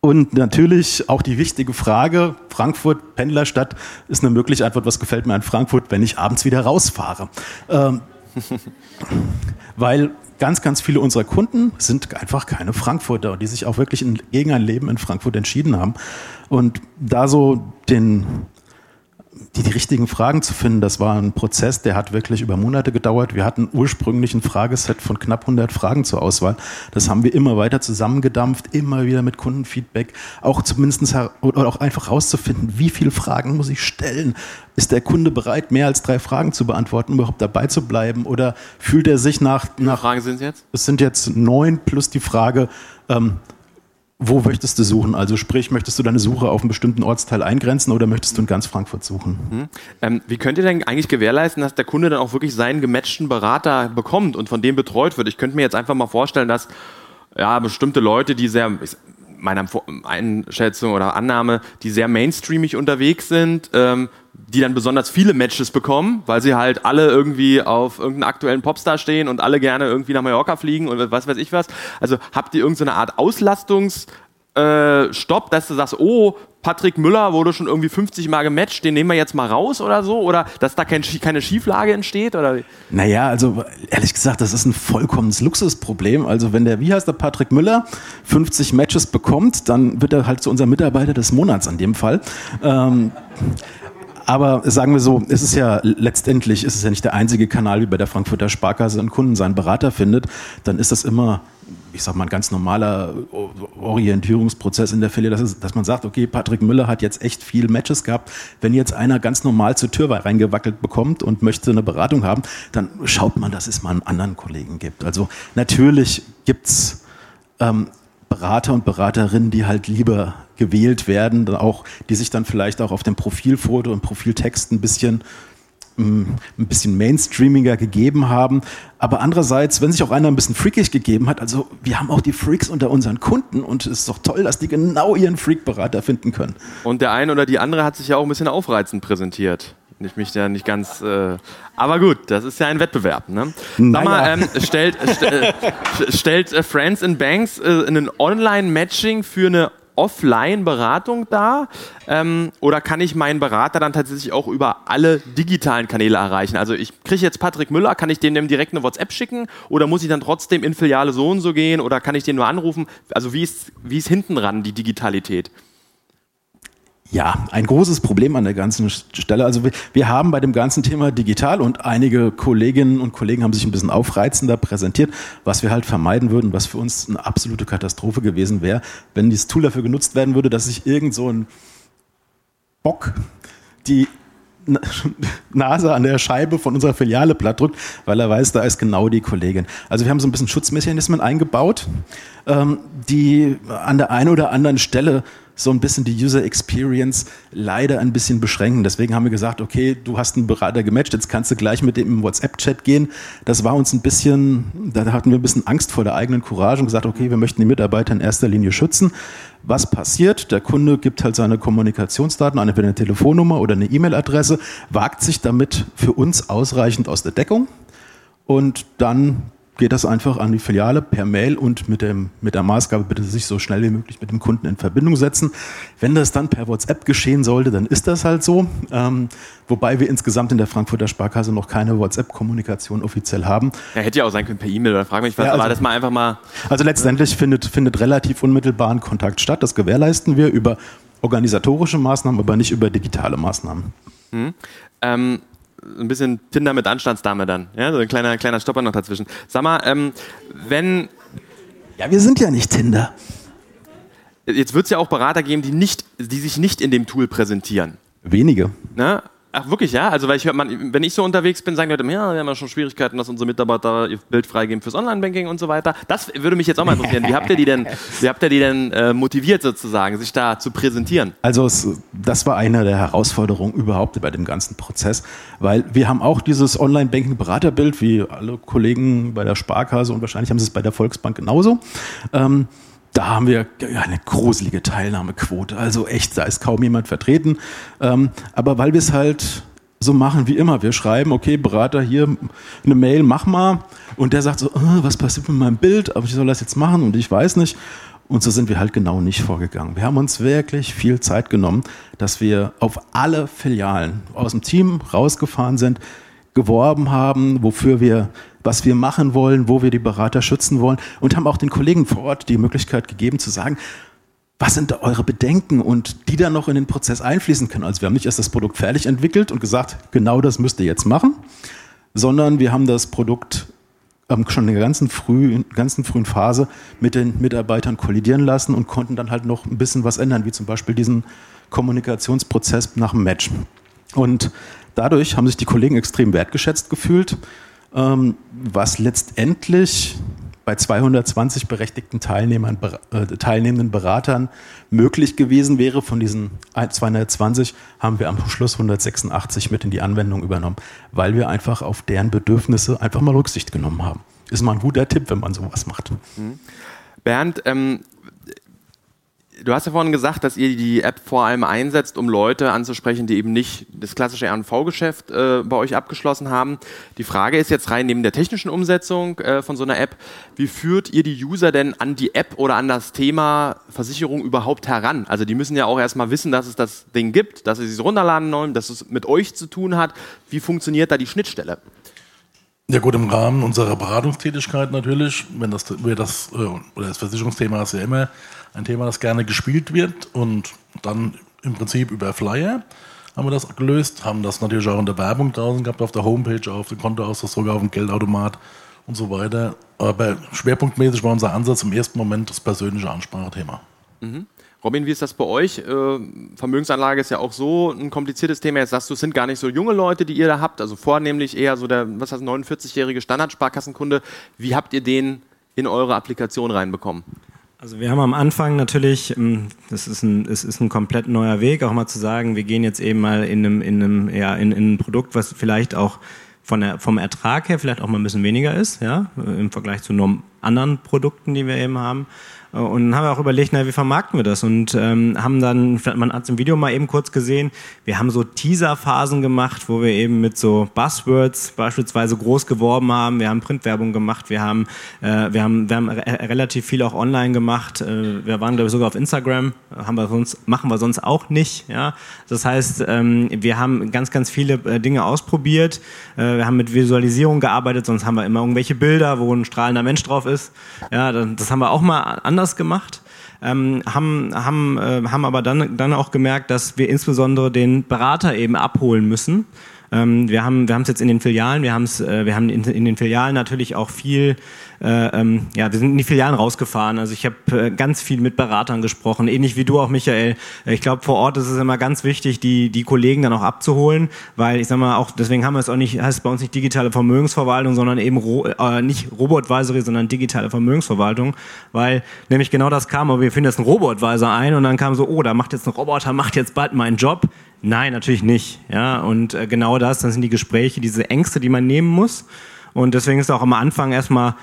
und natürlich auch die wichtige Frage, Frankfurt, Pendlerstadt, ist eine mögliche Antwort, was gefällt mir an Frankfurt, wenn ich abends wieder rausfahre. Ähm, weil ganz, ganz viele unserer Kunden sind einfach keine Frankfurter, die sich auch wirklich gegen ein Leben in Frankfurt entschieden haben. Und da so den die, die richtigen Fragen zu finden, das war ein Prozess, der hat wirklich über Monate gedauert. Wir hatten ursprünglich ein Frageset von knapp 100 Fragen zur Auswahl. Das haben wir immer weiter zusammengedampft, immer wieder mit Kundenfeedback, auch zumindest oder auch einfach rauszufinden, wie viele Fragen muss ich stellen? Ist der Kunde bereit, mehr als drei Fragen zu beantworten, um überhaupt dabei zu bleiben? Oder fühlt er sich nach... nach Fragen sind es jetzt? Es sind jetzt neun plus die Frage, ähm, wo möchtest du suchen? Also sprich, möchtest du deine Suche auf einen bestimmten Ortsteil eingrenzen oder möchtest du in ganz Frankfurt suchen? Mhm. Ähm, wie könnt ihr denn eigentlich gewährleisten, dass der Kunde dann auch wirklich seinen gematchten Berater bekommt und von dem betreut wird? Ich könnte mir jetzt einfach mal vorstellen, dass ja, bestimmte Leute, die sehr, meiner Einschätzung oder Annahme, die sehr mainstreamig unterwegs sind, ähm, die dann besonders viele Matches bekommen, weil sie halt alle irgendwie auf irgendeinen aktuellen Popstar stehen und alle gerne irgendwie nach Mallorca fliegen und was weiß ich was. Also habt ihr irgendeine Art Auslastungsstopp, äh, dass du sagst, oh, Patrick Müller wurde schon irgendwie 50 Mal gematcht, den nehmen wir jetzt mal raus oder so? Oder dass da kein, keine Schieflage entsteht? Oder? Naja, also ehrlich gesagt, das ist ein vollkommenes Luxusproblem. Also wenn der, wie heißt der Patrick Müller, 50 Matches bekommt, dann wird er halt zu unserem Mitarbeiter des Monats an dem Fall. Ähm, aber sagen wir so, es ist ja letztendlich, ist es ja nicht der einzige Kanal, wie bei der Frankfurter Sparkasse ein Kunden seinen Berater findet, dann ist das immer, ich sag mal, ein ganz normaler Orientierungsprozess in der Fälle, dass, dass man sagt, okay, Patrick Müller hat jetzt echt viel Matches gehabt. Wenn jetzt einer ganz normal zur Tür reingewackelt bekommt und möchte eine Beratung haben, dann schaut man, dass es mal einen anderen Kollegen gibt. Also natürlich gibt's ähm, Berater und Beraterinnen, die halt lieber gewählt werden, auch, die sich dann vielleicht auch auf dem Profilfoto und Profiltext ein bisschen mm, ein bisschen mainstreamiger gegeben haben. Aber andererseits, wenn sich auch einer ein bisschen freakig gegeben hat, also wir haben auch die Freaks unter unseren Kunden und es ist doch toll, dass die genau ihren Freak-Berater finden können. Und der eine oder die andere hat sich ja auch ein bisschen aufreizend präsentiert. Ich mich ja nicht ganz. Äh, aber gut, das ist ja ein Wettbewerb. Ne? Sag mal, ähm, stellt, st äh, stellt äh, Friends in Banks äh, ein Online-Matching für eine Offline-Beratung dar? Ähm, oder kann ich meinen Berater dann tatsächlich auch über alle digitalen Kanäle erreichen? Also ich kriege jetzt Patrick Müller, kann ich dem direkt eine WhatsApp schicken oder muss ich dann trotzdem in Filiale so und so gehen oder kann ich den nur anrufen? Also wie ist, wie ist hinten ran die Digitalität? Ja, ein großes Problem an der ganzen Stelle. Also wir, wir, haben bei dem ganzen Thema digital und einige Kolleginnen und Kollegen haben sich ein bisschen aufreizender präsentiert, was wir halt vermeiden würden, was für uns eine absolute Katastrophe gewesen wäre, wenn dieses Tool dafür genutzt werden würde, dass sich irgend so ein Bock die Nase an der Scheibe von unserer Filiale platt drückt, weil er weiß, da ist genau die Kollegin. Also wir haben so ein bisschen Schutzmechanismen eingebaut, ähm, die an der einen oder anderen Stelle so ein bisschen die User Experience leider ein bisschen beschränken. Deswegen haben wir gesagt, okay, du hast einen Berater gematcht, jetzt kannst du gleich mit dem im WhatsApp-Chat gehen. Das war uns ein bisschen, da hatten wir ein bisschen Angst vor der eigenen Courage und gesagt, okay, wir möchten die Mitarbeiter in erster Linie schützen. Was passiert? Der Kunde gibt halt seine Kommunikationsdaten, entweder eine Telefonnummer oder eine E-Mail-Adresse, wagt sich damit für uns ausreichend aus der Deckung und dann geht das einfach an die Filiale per Mail und mit, dem, mit der Maßgabe bitte sich so schnell wie möglich mit dem Kunden in Verbindung setzen. Wenn das dann per WhatsApp geschehen sollte, dann ist das halt so. Ähm, wobei wir insgesamt in der Frankfurter Sparkasse noch keine WhatsApp-Kommunikation offiziell haben. Ja, hätte ja auch sein können per E-Mail oder frag mich was, ja, also, aber das mal einfach mal. Also letztendlich findet, findet relativ unmittelbar ein Kontakt statt. Das gewährleisten wir über organisatorische Maßnahmen, aber nicht über digitale Maßnahmen. Hm. Ähm, ein bisschen Tinder mit Anstandsdame dann. Ja, so ein kleiner, kleiner Stopper noch dazwischen. Sag mal, ähm, wenn. Ja, wir sind ja nicht Tinder. Jetzt wird es ja auch Berater geben, die, nicht, die sich nicht in dem Tool präsentieren. Wenige. Ne? Ach wirklich, ja? Also weil ich höre, wenn ich so unterwegs bin, sagen Leute, ja, wir haben ja schon Schwierigkeiten, dass unsere Mitarbeiter ihr Bild freigeben fürs Online-Banking und so weiter. Das würde mich jetzt auch mal interessieren. Wie habt ihr die denn, wie habt ihr die denn äh, motiviert sozusagen, sich da zu präsentieren? Also es, das war eine der Herausforderungen überhaupt bei dem ganzen Prozess, weil wir haben auch dieses Online-Banking-Beraterbild, wie alle Kollegen bei der Sparkasse und wahrscheinlich haben sie es bei der Volksbank genauso. Ähm, da haben wir eine gruselige Teilnahmequote. Also echt, da ist kaum jemand vertreten. Ähm, aber weil wir es halt so machen wie immer. Wir schreiben, okay, Berater, hier eine Mail, mach mal. Und der sagt so, oh, was passiert mit meinem Bild? Aber ich soll das jetzt machen und ich weiß nicht. Und so sind wir halt genau nicht vorgegangen. Wir haben uns wirklich viel Zeit genommen, dass wir auf alle Filialen aus dem Team rausgefahren sind, geworben haben, wofür wir was wir machen wollen, wo wir die Berater schützen wollen und haben auch den Kollegen vor Ort die Möglichkeit gegeben zu sagen, was sind da eure Bedenken und die dann noch in den Prozess einfließen können. Also wir haben nicht erst das Produkt fertig entwickelt und gesagt, genau das müsst ihr jetzt machen, sondern wir haben das Produkt ähm, schon in der ganzen, früh, ganzen frühen Phase mit den Mitarbeitern kollidieren lassen und konnten dann halt noch ein bisschen was ändern, wie zum Beispiel diesen Kommunikationsprozess nach dem Match. Und dadurch haben sich die Kollegen extrem wertgeschätzt gefühlt was letztendlich bei 220 berechtigten Teilnehmern, äh, teilnehmenden Beratern möglich gewesen wäre. Von diesen 220 haben wir am Schluss 186 mit in die Anwendung übernommen, weil wir einfach auf deren Bedürfnisse einfach mal Rücksicht genommen haben. Ist mal ein guter Tipp, wenn man sowas macht. Mhm. Bernd, ähm, Du hast ja vorhin gesagt, dass ihr die App vor allem einsetzt, um Leute anzusprechen, die eben nicht das klassische RV-Geschäft äh, bei euch abgeschlossen haben. Die Frage ist jetzt rein neben der technischen Umsetzung äh, von so einer App, wie führt ihr die User denn an die App oder an das Thema Versicherung überhaupt heran? Also die müssen ja auch erstmal wissen, dass es das Ding gibt, dass sie es runterladen wollen, dass es mit euch zu tun hat. Wie funktioniert da die Schnittstelle? Ja gut, im Rahmen unserer Beratungstätigkeit natürlich, wenn das, wir das, äh, oder das Versicherungsthema ist ja immer ein Thema, das gerne gespielt wird und dann im Prinzip über Flyer haben wir das gelöst, haben das natürlich auch in der Werbung draußen gehabt, auf der Homepage, auf dem Kontoauszug, sogar auf dem Geldautomat und so weiter. Aber schwerpunktmäßig war unser Ansatz im ersten Moment das persönliche Ansprachethema. Mhm. Robin, wie ist das bei euch? Äh, Vermögensanlage ist ja auch so ein kompliziertes Thema. Jetzt sagst du, es sind gar nicht so junge Leute, die ihr da habt, also vornehmlich eher so der, was heißt, 49-jährige Standardsparkassenkunde. Wie habt ihr den in eure Applikation reinbekommen? Also wir haben am Anfang natürlich, ähm, das ist ein, es ist ein komplett neuer Weg, auch mal zu sagen, wir gehen jetzt eben mal in einem, in einem, ja, in, in ein Produkt, was vielleicht auch von der, vom Ertrag her vielleicht auch mal ein bisschen weniger ist, ja, im Vergleich zu anderen Produkten, die wir eben haben. Und dann haben wir auch überlegt, na, wie vermarkten wir das? Und ähm, haben dann, man hat es im Video mal eben kurz gesehen, wir haben so Teaser-Phasen gemacht, wo wir eben mit so Buzzwords beispielsweise groß geworben haben. Wir haben Printwerbung gemacht, wir haben, äh, wir haben, wir haben re relativ viel auch online gemacht. Äh, wir waren, glaube ich, sogar auf Instagram, haben wir sonst, machen wir sonst auch nicht. Ja? Das heißt, ähm, wir haben ganz, ganz viele äh, Dinge ausprobiert. Äh, wir haben mit Visualisierung gearbeitet, sonst haben wir immer irgendwelche Bilder, wo ein strahlender Mensch drauf ist. Ja, das haben wir auch mal anders anders gemacht. Ähm, haben, haben, äh, haben aber dann, dann auch gemerkt, dass wir insbesondere den Berater eben abholen müssen. Ähm, wir haben wir es jetzt in den Filialen, wir, haben's, äh, wir haben in, in den Filialen natürlich auch viel äh, ähm, ja, wir sind in die Filialen rausgefahren. Also ich habe äh, ganz viel mit Beratern gesprochen, ähnlich wie du auch, Michael. Ich glaube, vor Ort ist es immer ganz wichtig, die, die Kollegen dann auch abzuholen, weil ich sag mal auch, deswegen haben wir es auch nicht, heißt es bei uns nicht digitale Vermögensverwaltung, sondern eben ro äh, nicht Robot-Advisory, sondern digitale Vermögensverwaltung, weil nämlich genau das kam, aber wir finden jetzt einen Robot-Advisor ein und dann kam so, oh, da macht jetzt ein Roboter, macht jetzt bald meinen Job. Nein, natürlich nicht. Ja, und äh, genau das, dann sind die Gespräche, diese Ängste, die man nehmen muss. Und deswegen ist auch am Anfang erstmal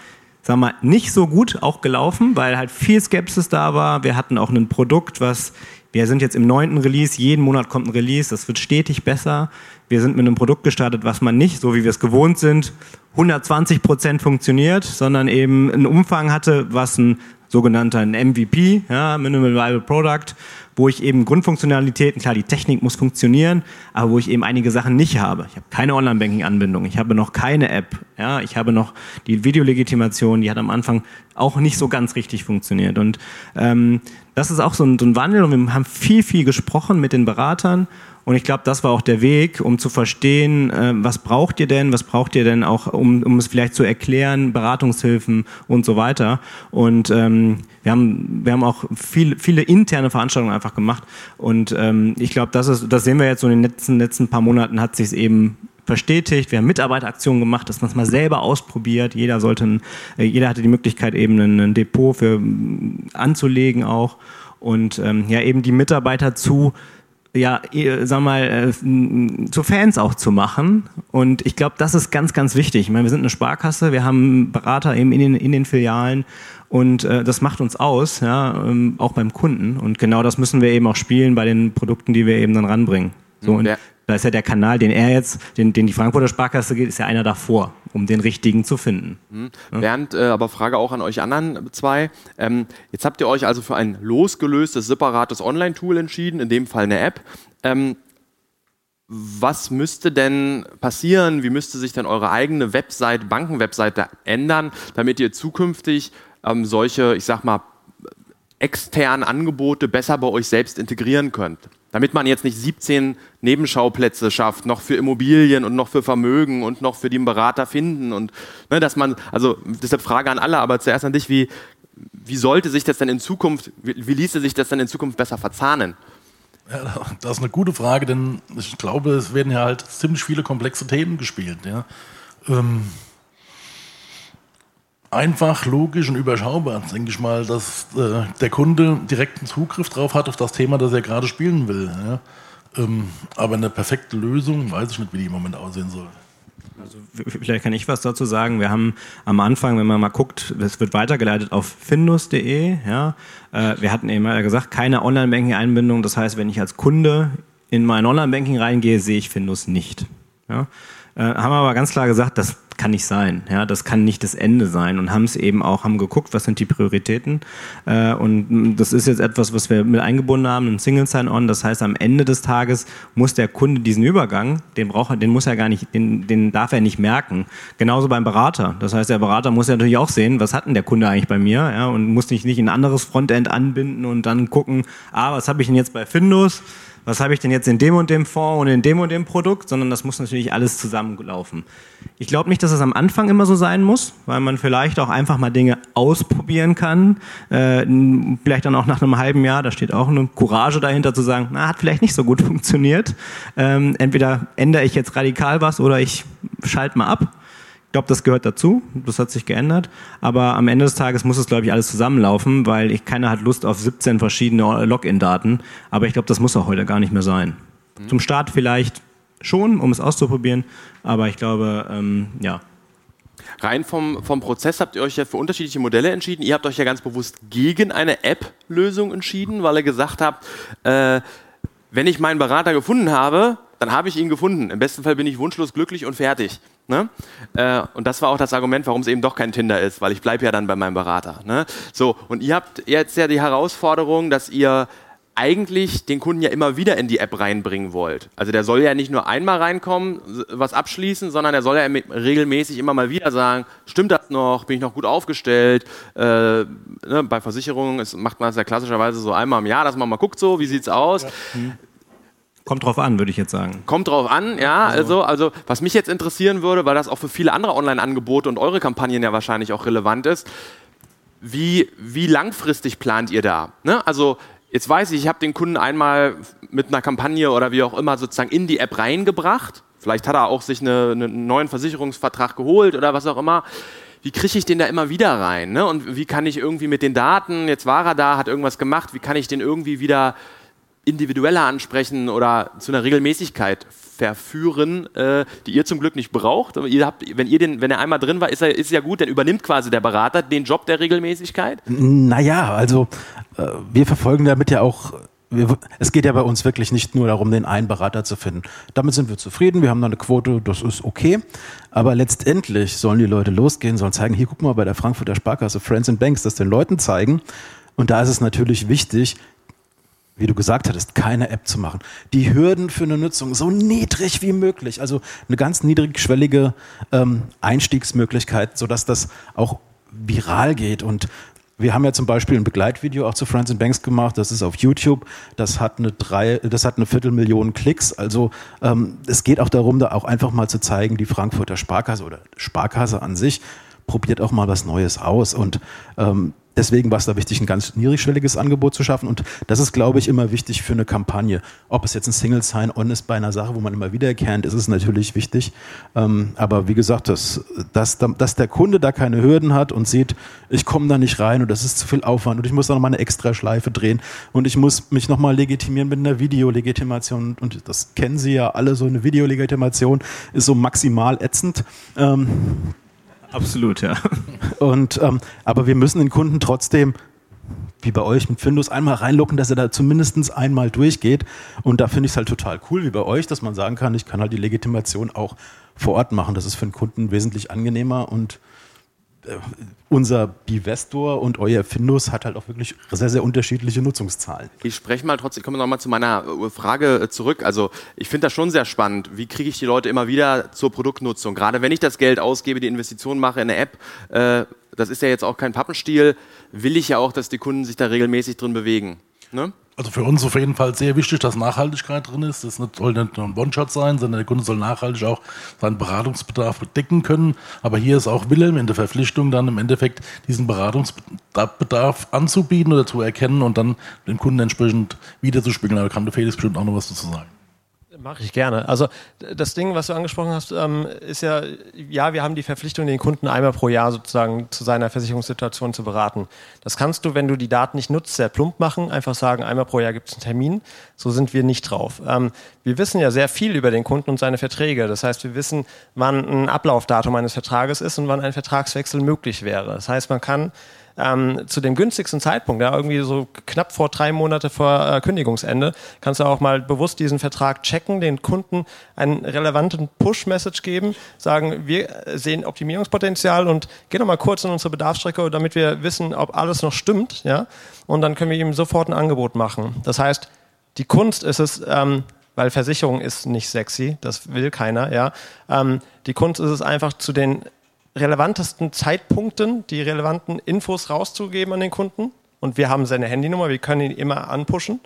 sagen wir mal, nicht so gut auch gelaufen, weil halt viel Skepsis da war. Wir hatten auch ein Produkt, was Wir sind jetzt im neunten Release, jeden Monat kommt ein Release, das wird stetig besser. Wir sind mit einem Produkt gestartet, was man nicht, so wie wir es gewohnt sind, 120 Prozent funktioniert, sondern eben einen Umfang hatte, was ein sogenannter MVP, ja, Minimal Viable Product, wo ich eben Grundfunktionalitäten, klar, die Technik muss funktionieren, aber wo ich eben einige Sachen nicht habe. Ich habe keine Online-Banking-Anbindung, ich habe noch keine App, ja, ich habe noch die Videolegitimation, die hat am Anfang auch nicht so ganz richtig funktioniert. Und ähm, das ist auch so ein, so ein Wandel und wir haben viel, viel gesprochen mit den Beratern und ich glaube, das war auch der Weg, um zu verstehen, äh, was braucht ihr denn, was braucht ihr denn auch, um, um es vielleicht zu erklären, Beratungshilfen und so weiter. Und ähm, wir haben, wir haben auch viel, viele interne Veranstaltungen einfach gemacht. Und ähm, ich glaube, das ist, das sehen wir jetzt so in den letzten, letzten paar Monaten hat sich eben verstetigt. Wir haben Mitarbeiteraktionen gemacht, dass man es mal selber ausprobiert. Jeder sollte, ein, äh, jeder hatte die Möglichkeit eben ein, ein Depot für anzulegen auch und ähm, ja eben die Mitarbeiter zu ja, sag mal, äh, zu Fans auch zu machen. Und ich glaube, das ist ganz, ganz wichtig. Ich meine, wir sind eine Sparkasse, wir haben Berater eben in den, in den Filialen und äh, das macht uns aus, ja, ähm, auch beim Kunden. Und genau das müssen wir eben auch spielen bei den Produkten, die wir eben dann ranbringen. So, und da ist ja der Kanal, den er jetzt, den, den die Frankfurter Sparkasse geht, ist ja einer davor, um den richtigen zu finden. Mhm. Ja? Bernd, äh, aber Frage auch an euch anderen zwei. Ähm, jetzt habt ihr euch also für ein losgelöstes, separates Online-Tool entschieden, in dem Fall eine App. Ähm, was müsste denn passieren? Wie müsste sich denn eure eigene Website, Bankenwebseite ändern, damit ihr zukünftig ähm, solche, ich sag mal, externen Angebote besser bei euch selbst integrieren könnt? Damit man jetzt nicht 17 Nebenschauplätze schafft, noch für Immobilien und noch für Vermögen und noch für den Berater finden und ne, dass man, also deshalb Frage an alle, aber zuerst an dich, wie, wie sollte sich das denn in Zukunft, wie, wie ließe sich das denn in Zukunft besser verzahnen? Ja, das ist eine gute Frage, denn ich glaube, es werden ja halt ziemlich viele komplexe Themen gespielt. Ja. Ähm, einfach, logisch und überschaubar, denke ich mal, dass äh, der Kunde direkten Zugriff drauf hat auf das Thema, das er gerade spielen will. Ja. Ähm, aber eine perfekte Lösung, weiß ich nicht, wie die im Moment aussehen soll. Also vielleicht kann ich was dazu sagen. Wir haben am Anfang, wenn man mal guckt, es wird weitergeleitet auf findus.de. Ja, äh, wir hatten eben gesagt, keine Online-Banking-Einbindung. Das heißt, wenn ich als Kunde in mein Online-Banking reingehe, sehe ich Findus nicht. Ja, äh, haben aber ganz klar gesagt, das kann nicht sein. Ja, das kann nicht das Ende sein und haben es eben auch, haben geguckt, was sind die Prioritäten. Äh, und das ist jetzt etwas, was wir mit eingebunden haben, ein Single Sign-On. Das heißt, am Ende des Tages muss der Kunde diesen Übergang, den braucht er, den muss er gar nicht, den, den darf er nicht merken. Genauso beim Berater. Das heißt, der Berater muss ja natürlich auch sehen, was hat denn der Kunde eigentlich bei mir, ja, und muss nicht, nicht ein anderes Frontend anbinden und dann gucken, ah, was habe ich denn jetzt bei Findus? Was habe ich denn jetzt in dem und dem Fonds und in dem und dem Produkt, sondern das muss natürlich alles zusammenlaufen. Ich glaube nicht, dass es am Anfang immer so sein muss, weil man vielleicht auch einfach mal Dinge ausprobieren kann. Äh, vielleicht dann auch nach einem halben Jahr, da steht auch eine Courage dahinter zu sagen, na, hat vielleicht nicht so gut funktioniert. Ähm, entweder ändere ich jetzt radikal was oder ich schalte mal ab. Ich glaube, das gehört dazu. Das hat sich geändert. Aber am Ende des Tages muss es, glaube ich, alles zusammenlaufen, weil ich keiner hat Lust auf 17 verschiedene Login-Daten. Aber ich glaube, das muss auch heute gar nicht mehr sein. Mhm. Zum Start vielleicht schon, um es auszuprobieren. Aber ich glaube, ähm, ja. Rein vom, vom Prozess habt ihr euch ja für unterschiedliche Modelle entschieden. Ihr habt euch ja ganz bewusst gegen eine App-Lösung entschieden, weil ihr gesagt habt, äh, wenn ich meinen Berater gefunden habe, dann habe ich ihn gefunden. Im besten Fall bin ich wunschlos glücklich und fertig. Ne? Äh, und das war auch das Argument, warum es eben doch kein Tinder ist, weil ich bleibe ja dann bei meinem Berater. Ne? So, und ihr habt jetzt ja die Herausforderung, dass ihr eigentlich den Kunden ja immer wieder in die App reinbringen wollt. Also der soll ja nicht nur einmal reinkommen, was abschließen, sondern er soll ja regelmäßig immer mal wieder sagen, stimmt das noch, bin ich noch gut aufgestellt. Äh, ne, bei Versicherungen ist, macht man das ja klassischerweise so einmal im Jahr, dass man mal guckt so, wie sieht's aus. Ja. Hm. Kommt drauf an, würde ich jetzt sagen. Kommt drauf an, ja. Also, also, was mich jetzt interessieren würde, weil das auch für viele andere Online-Angebote und eure Kampagnen ja wahrscheinlich auch relevant ist, wie, wie langfristig plant ihr da? Ne? Also, jetzt weiß ich, ich habe den Kunden einmal mit einer Kampagne oder wie auch immer sozusagen in die App reingebracht. Vielleicht hat er auch sich eine, einen neuen Versicherungsvertrag geholt oder was auch immer wie kriege ich den da immer wieder rein? Ne? Und wie kann ich irgendwie mit den Daten, jetzt war er da, hat irgendwas gemacht, wie kann ich den irgendwie wieder individueller ansprechen oder zu einer Regelmäßigkeit verführen, äh, die ihr zum Glück nicht braucht. Aber ihr habt, wenn ihr den, wenn er einmal drin war, ist er ist ja gut, dann übernimmt quasi der Berater den Job der Regelmäßigkeit. Naja, also äh, wir verfolgen damit ja auch wir, es geht ja bei uns wirklich nicht nur darum, den einen Berater zu finden. Damit sind wir zufrieden, wir haben da eine Quote, das ist okay. Aber letztendlich sollen die Leute losgehen, sollen zeigen, hier guck mal bei der Frankfurter Sparkasse, Friends and Banks, das den Leuten zeigen. Und da ist es natürlich wichtig, wie du gesagt hattest, keine App zu machen. Die Hürden für eine Nutzung so niedrig wie möglich. Also eine ganz niedrigschwellige ähm, Einstiegsmöglichkeit, sodass das auch viral geht und wir haben ja zum Beispiel ein Begleitvideo auch zu Friends and Banks gemacht. Das ist auf YouTube. Das hat eine drei, das hat eine Viertelmillion Klicks. Also ähm, es geht auch darum, da auch einfach mal zu zeigen, die Frankfurter Sparkasse oder Sparkasse an sich probiert auch mal was Neues aus. Und ähm, deswegen war es da wichtig, ein ganz niedrigschwelliges Angebot zu schaffen. Und das ist, glaube ich, immer wichtig für eine Kampagne. Ob es jetzt ein Single Sign-On ist bei einer Sache, wo man immer wiedererkennt, ist es natürlich wichtig. Ähm, aber wie gesagt, dass, dass, dass der Kunde da keine Hürden hat und sieht, ich komme da nicht rein und das ist zu viel Aufwand und ich muss da nochmal eine extra Schleife drehen und ich muss mich nochmal legitimieren mit einer Videolegitimation. Und das kennen Sie ja alle, so eine Videolegitimation ist so maximal ätzend. Ähm, Absolut, ja. Und, ähm, aber wir müssen den Kunden trotzdem, wie bei euch mit Findus, einmal reinlocken, dass er da zumindest einmal durchgeht. Und da finde ich es halt total cool, wie bei euch, dass man sagen kann, ich kann halt die Legitimation auch vor Ort machen. Das ist für den Kunden wesentlich angenehmer und unser Bivestor und euer Findus hat halt auch wirklich sehr, sehr unterschiedliche Nutzungszahlen. Ich spreche mal trotzdem, ich komme nochmal zu meiner äh, Frage äh, zurück. Also ich finde das schon sehr spannend. Wie kriege ich die Leute immer wieder zur Produktnutzung? Gerade wenn ich das Geld ausgebe, die Investitionen mache in eine App, äh, das ist ja jetzt auch kein Pappenstiel, will ich ja auch, dass die Kunden sich da regelmäßig drin bewegen. Ne? Also für uns auf jeden Fall sehr wichtig, dass Nachhaltigkeit drin ist. Das soll nicht nur ein One-Shot sein, sondern der Kunde soll nachhaltig auch seinen Beratungsbedarf bedecken können. Aber hier ist auch Wilhelm in der Verpflichtung, dann im Endeffekt diesen Beratungsbedarf anzubieten oder zu erkennen und dann den Kunden entsprechend wiederzuspiegeln. Da kann der Felix bestimmt auch noch was dazu sagen. Mache ich gerne. Also das Ding, was du angesprochen hast, ähm, ist ja, ja, wir haben die Verpflichtung, den Kunden einmal pro Jahr sozusagen zu seiner Versicherungssituation zu beraten. Das kannst du, wenn du die Daten nicht nutzt, sehr plump machen, einfach sagen, einmal pro Jahr gibt es einen Termin. So sind wir nicht drauf. Ähm, wir wissen ja sehr viel über den Kunden und seine Verträge. Das heißt, wir wissen, wann ein Ablaufdatum eines Vertrages ist und wann ein Vertragswechsel möglich wäre. Das heißt, man kann ähm, zu dem günstigsten Zeitpunkt, ja, irgendwie so knapp vor drei Monate vor äh, Kündigungsende, kannst du auch mal bewusst diesen Vertrag checken, den Kunden einen relevanten Push-Message geben, sagen, wir sehen Optimierungspotenzial und geh noch mal kurz in unsere Bedarfsstrecke, damit wir wissen, ob alles noch stimmt, ja, und dann können wir ihm sofort ein Angebot machen. Das heißt, die Kunst ist es, ähm, weil Versicherung ist nicht sexy, das will keiner, ja. Ähm, die Kunst ist es einfach zu den relevantesten Zeitpunkten die relevanten Infos rauszugeben an den Kunden. Und wir haben seine Handynummer, wir können ihn immer anpushen,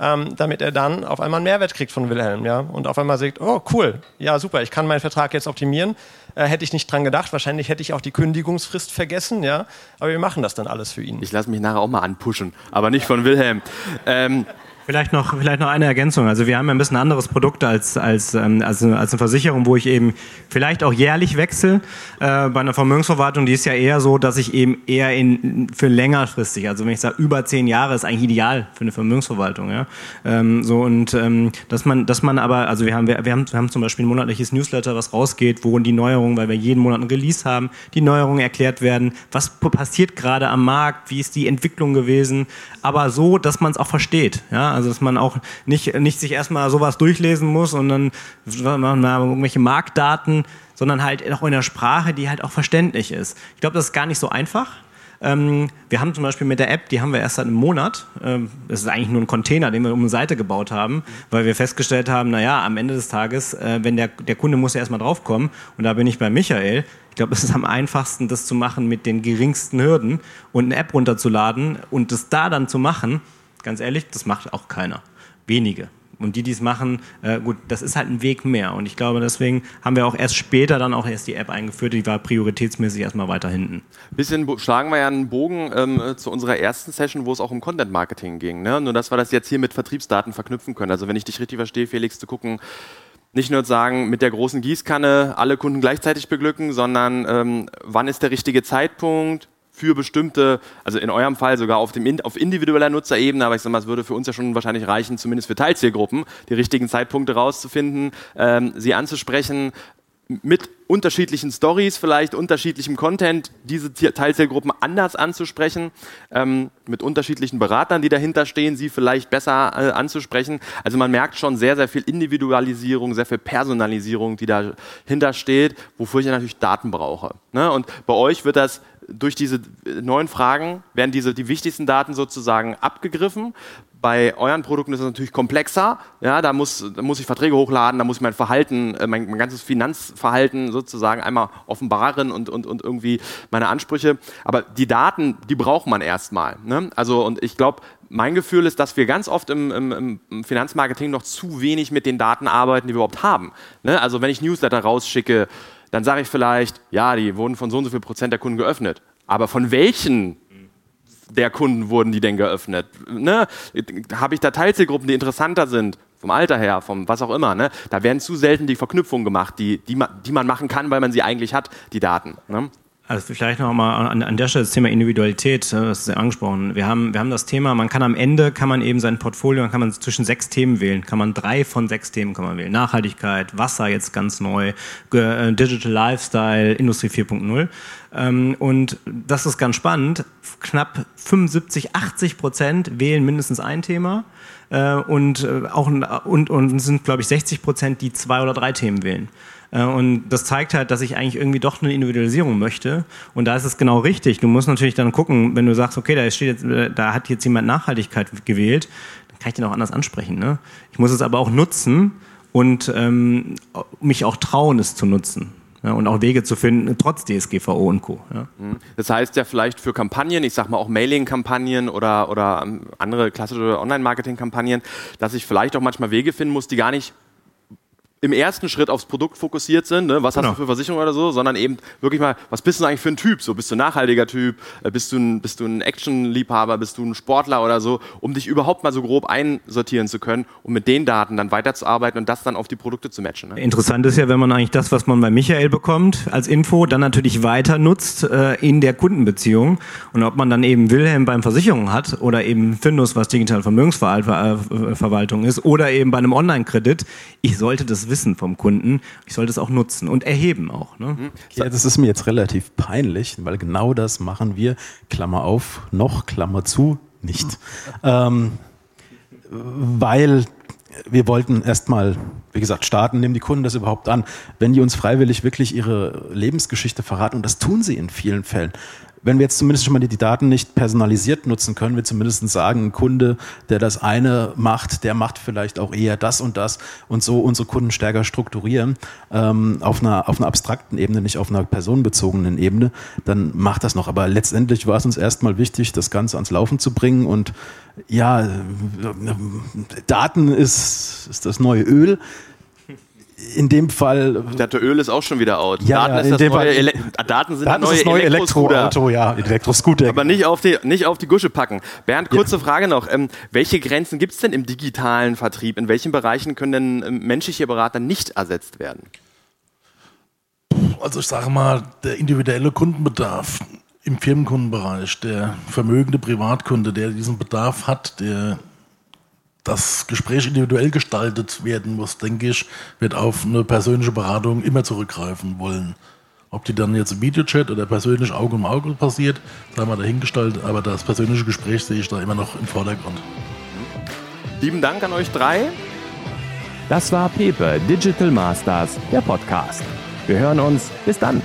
ähm, damit er dann auf einmal einen Mehrwert kriegt von Wilhelm. Ja? Und auf einmal sagt, oh cool, ja super, ich kann meinen Vertrag jetzt optimieren. Äh, hätte ich nicht dran gedacht, wahrscheinlich hätte ich auch die Kündigungsfrist vergessen, ja. Aber wir machen das dann alles für ihn. Ich lasse mich nachher auch mal anpushen, aber nicht von Wilhelm. Ähm, Vielleicht noch, vielleicht noch eine Ergänzung. Also wir haben ja ein bisschen anderes Produkt als, als, ähm, als, eine, als eine Versicherung, wo ich eben vielleicht auch jährlich wechsle. Äh, bei einer Vermögensverwaltung, die ist ja eher so, dass ich eben eher in, für längerfristig, also wenn ich sage über zehn Jahre, ist eigentlich ideal für eine Vermögensverwaltung. Ja? Ähm, so und ähm, dass man, dass man aber, also wir haben, wir, wir, haben, wir haben zum Beispiel ein monatliches Newsletter, was rausgeht, wo die Neuerungen, weil wir jeden Monat ein Release haben, die Neuerungen erklärt werden, was passiert gerade am Markt, wie ist die Entwicklung gewesen, aber so, dass man es auch versteht. Ja? Also dass man auch nicht, nicht sich erstmal sowas durchlesen muss und dann mal irgendwelche Marktdaten, sondern halt auch in der Sprache, die halt auch verständlich ist. Ich glaube, das ist gar nicht so einfach. Ähm, wir haben zum Beispiel mit der App, die haben wir erst seit einem Monat. Ähm, das ist eigentlich nur ein Container, den wir um eine Seite gebaut haben, weil wir festgestellt haben, naja, am Ende des Tages, äh, wenn der, der Kunde muss ja erstmal draufkommen, und da bin ich bei Michael, ich glaube, es ist am einfachsten, das zu machen mit den geringsten Hürden und eine App runterzuladen und das da dann zu machen, ganz ehrlich, das macht auch keiner. Wenige. Und die, die es machen, äh, gut, das ist halt ein Weg mehr. Und ich glaube, deswegen haben wir auch erst später dann auch erst die App eingeführt, die war prioritätsmäßig erstmal weiter hinten. Bisschen schlagen wir ja einen Bogen ähm, zu unserer ersten Session, wo es auch um Content Marketing ging. Ne? Nur, dass wir das jetzt hier mit Vertriebsdaten verknüpfen können. Also, wenn ich dich richtig verstehe, Felix, zu gucken, nicht nur sagen, mit der großen Gießkanne alle Kunden gleichzeitig beglücken, sondern ähm, wann ist der richtige Zeitpunkt, für bestimmte, also in eurem Fall sogar auf, dem, auf individueller Nutzerebene, aber ich sage mal, es würde für uns ja schon wahrscheinlich reichen, zumindest für Teilzielgruppen, die richtigen Zeitpunkte rauszufinden, ähm, sie anzusprechen, mit unterschiedlichen Stories, vielleicht unterschiedlichem Content, diese Teilzielgruppen anders anzusprechen, ähm, mit unterschiedlichen Beratern, die dahinter stehen, sie vielleicht besser äh, anzusprechen. Also man merkt schon sehr, sehr viel Individualisierung, sehr viel Personalisierung, die dahinter steht, wofür ich natürlich Daten brauche. Ne? Und bei euch wird das durch diese neuen Fragen werden diese, die wichtigsten Daten sozusagen abgegriffen. Bei euren Produkten ist es natürlich komplexer. Ja, da muss, da muss ich Verträge hochladen, da muss ich mein Verhalten, äh, mein, mein ganzes Finanzverhalten sozusagen einmal offenbaren und, und, und irgendwie meine Ansprüche. Aber die Daten, die braucht man erstmal. Ne? Also, und ich glaube, mein Gefühl ist, dass wir ganz oft im, im, im, Finanzmarketing noch zu wenig mit den Daten arbeiten, die wir überhaupt haben. Ne? Also, wenn ich Newsletter rausschicke, dann sage ich vielleicht, ja, die wurden von so und so viel Prozent der Kunden geöffnet. Aber von welchen der Kunden wurden die denn geöffnet? Ne? Habe ich da Teilzielgruppen, die interessanter sind? Vom Alter her, vom was auch immer. Ne? Da werden zu selten die Verknüpfungen gemacht, die, die, man, die man machen kann, weil man sie eigentlich hat, die Daten. Ne? Also vielleicht noch mal an, an der Stelle das Thema Individualität, äh, das ist ja angesprochen. Wir haben, wir haben das Thema, man kann am Ende, kann man eben sein Portfolio, kann man zwischen sechs Themen wählen, kann man drei von sechs Themen kann man wählen. Nachhaltigkeit, Wasser jetzt ganz neu, äh, Digital Lifestyle, Industrie 4.0. Ähm, und das ist ganz spannend. Knapp 75, 80 Prozent wählen mindestens ein Thema. Äh, und, auch, und, und sind, glaube ich, 60 Prozent, die zwei oder drei Themen wählen. Äh, und das zeigt halt, dass ich eigentlich irgendwie doch eine Individualisierung möchte. Und da ist es genau richtig. Du musst natürlich dann gucken, wenn du sagst, okay, da, steht jetzt, äh, da hat jetzt jemand Nachhaltigkeit gewählt, dann kann ich den auch anders ansprechen. Ne? Ich muss es aber auch nutzen und ähm, mich auch trauen, es zu nutzen. Ja, und auch Wege zu finden, trotz DSGVO und Co. Ja. Mhm. Das heißt ja vielleicht für Kampagnen, ich sag mal auch Mailing-Kampagnen oder, oder ähm, andere klassische Online-Marketing-Kampagnen, dass ich vielleicht auch manchmal Wege finden muss, die gar nicht im ersten Schritt aufs Produkt fokussiert sind, ne? was genau. hast du für Versicherung oder so, sondern eben wirklich mal, was bist du eigentlich für ein Typ? So, bist du ein nachhaltiger Typ? Äh, bist du ein, bist du ein Action-Liebhaber? Bist du ein Sportler oder so? Um dich überhaupt mal so grob einsortieren zu können, um mit den Daten dann weiterzuarbeiten und das dann auf die Produkte zu matchen. Ne? Interessant ist ja, wenn man eigentlich das, was man bei Michael bekommt als Info, dann natürlich weiter nutzt äh, in der Kundenbeziehung und ob man dann eben Wilhelm beim Versicherung hat oder eben Findus, was digitale Vermögensverwaltung ist oder eben bei einem Online-Kredit, ich sollte das wissen vom Kunden. Ich sollte es auch nutzen und erheben auch. Ne? Mhm. Ja, das ist mir jetzt relativ peinlich, weil genau das machen wir, Klammer auf, noch, Klammer zu, nicht. ähm, weil wir wollten erstmal, wie gesagt, starten, nehmen die Kunden das überhaupt an. Wenn die uns freiwillig wirklich ihre Lebensgeschichte verraten, und das tun sie in vielen Fällen, wenn wir jetzt zumindest schon mal die, Daten nicht personalisiert nutzen, können wir zumindest sagen, ein Kunde, der das eine macht, der macht vielleicht auch eher das und das und so unsere Kunden stärker strukturieren ähm, auf, einer, auf einer abstrakten Ebene, nicht auf einer personenbezogenen Ebene, dann macht das noch. Aber letztendlich war es uns erstmal wichtig, das Ganze ans Laufen zu bringen und ja, Daten ist, ist das neue Öl in dem Fall. Ich dachte, Öl ist auch schon wieder out. Ja, Daten, ist das neue Ele Daten sind Daten das neue, neue Elektroauto, ja, Elektroscooter. Aber nicht auf, die, nicht auf die Gusche packen. Bernd, kurze ja. Frage noch. Ähm, welche Grenzen gibt es denn im digitalen Vertrieb? In welchen Bereichen können denn ähm, menschliche Berater nicht ersetzt werden? Also ich sage mal, der individuelle Kundenbedarf im Firmenkundenbereich, der vermögende Privatkunde, der diesen Bedarf hat, der das Gespräch individuell gestaltet werden muss, denke ich, wird auf eine persönliche Beratung immer zurückgreifen wollen. Ob die dann jetzt im Videochat oder persönlich Auge um Auge passiert, sei mal dahingestellt, aber das persönliche Gespräch sehe ich da immer noch im Vordergrund. Lieben Dank an euch drei. Das war Pepe Digital Masters, der Podcast. Wir hören uns. Bis dann.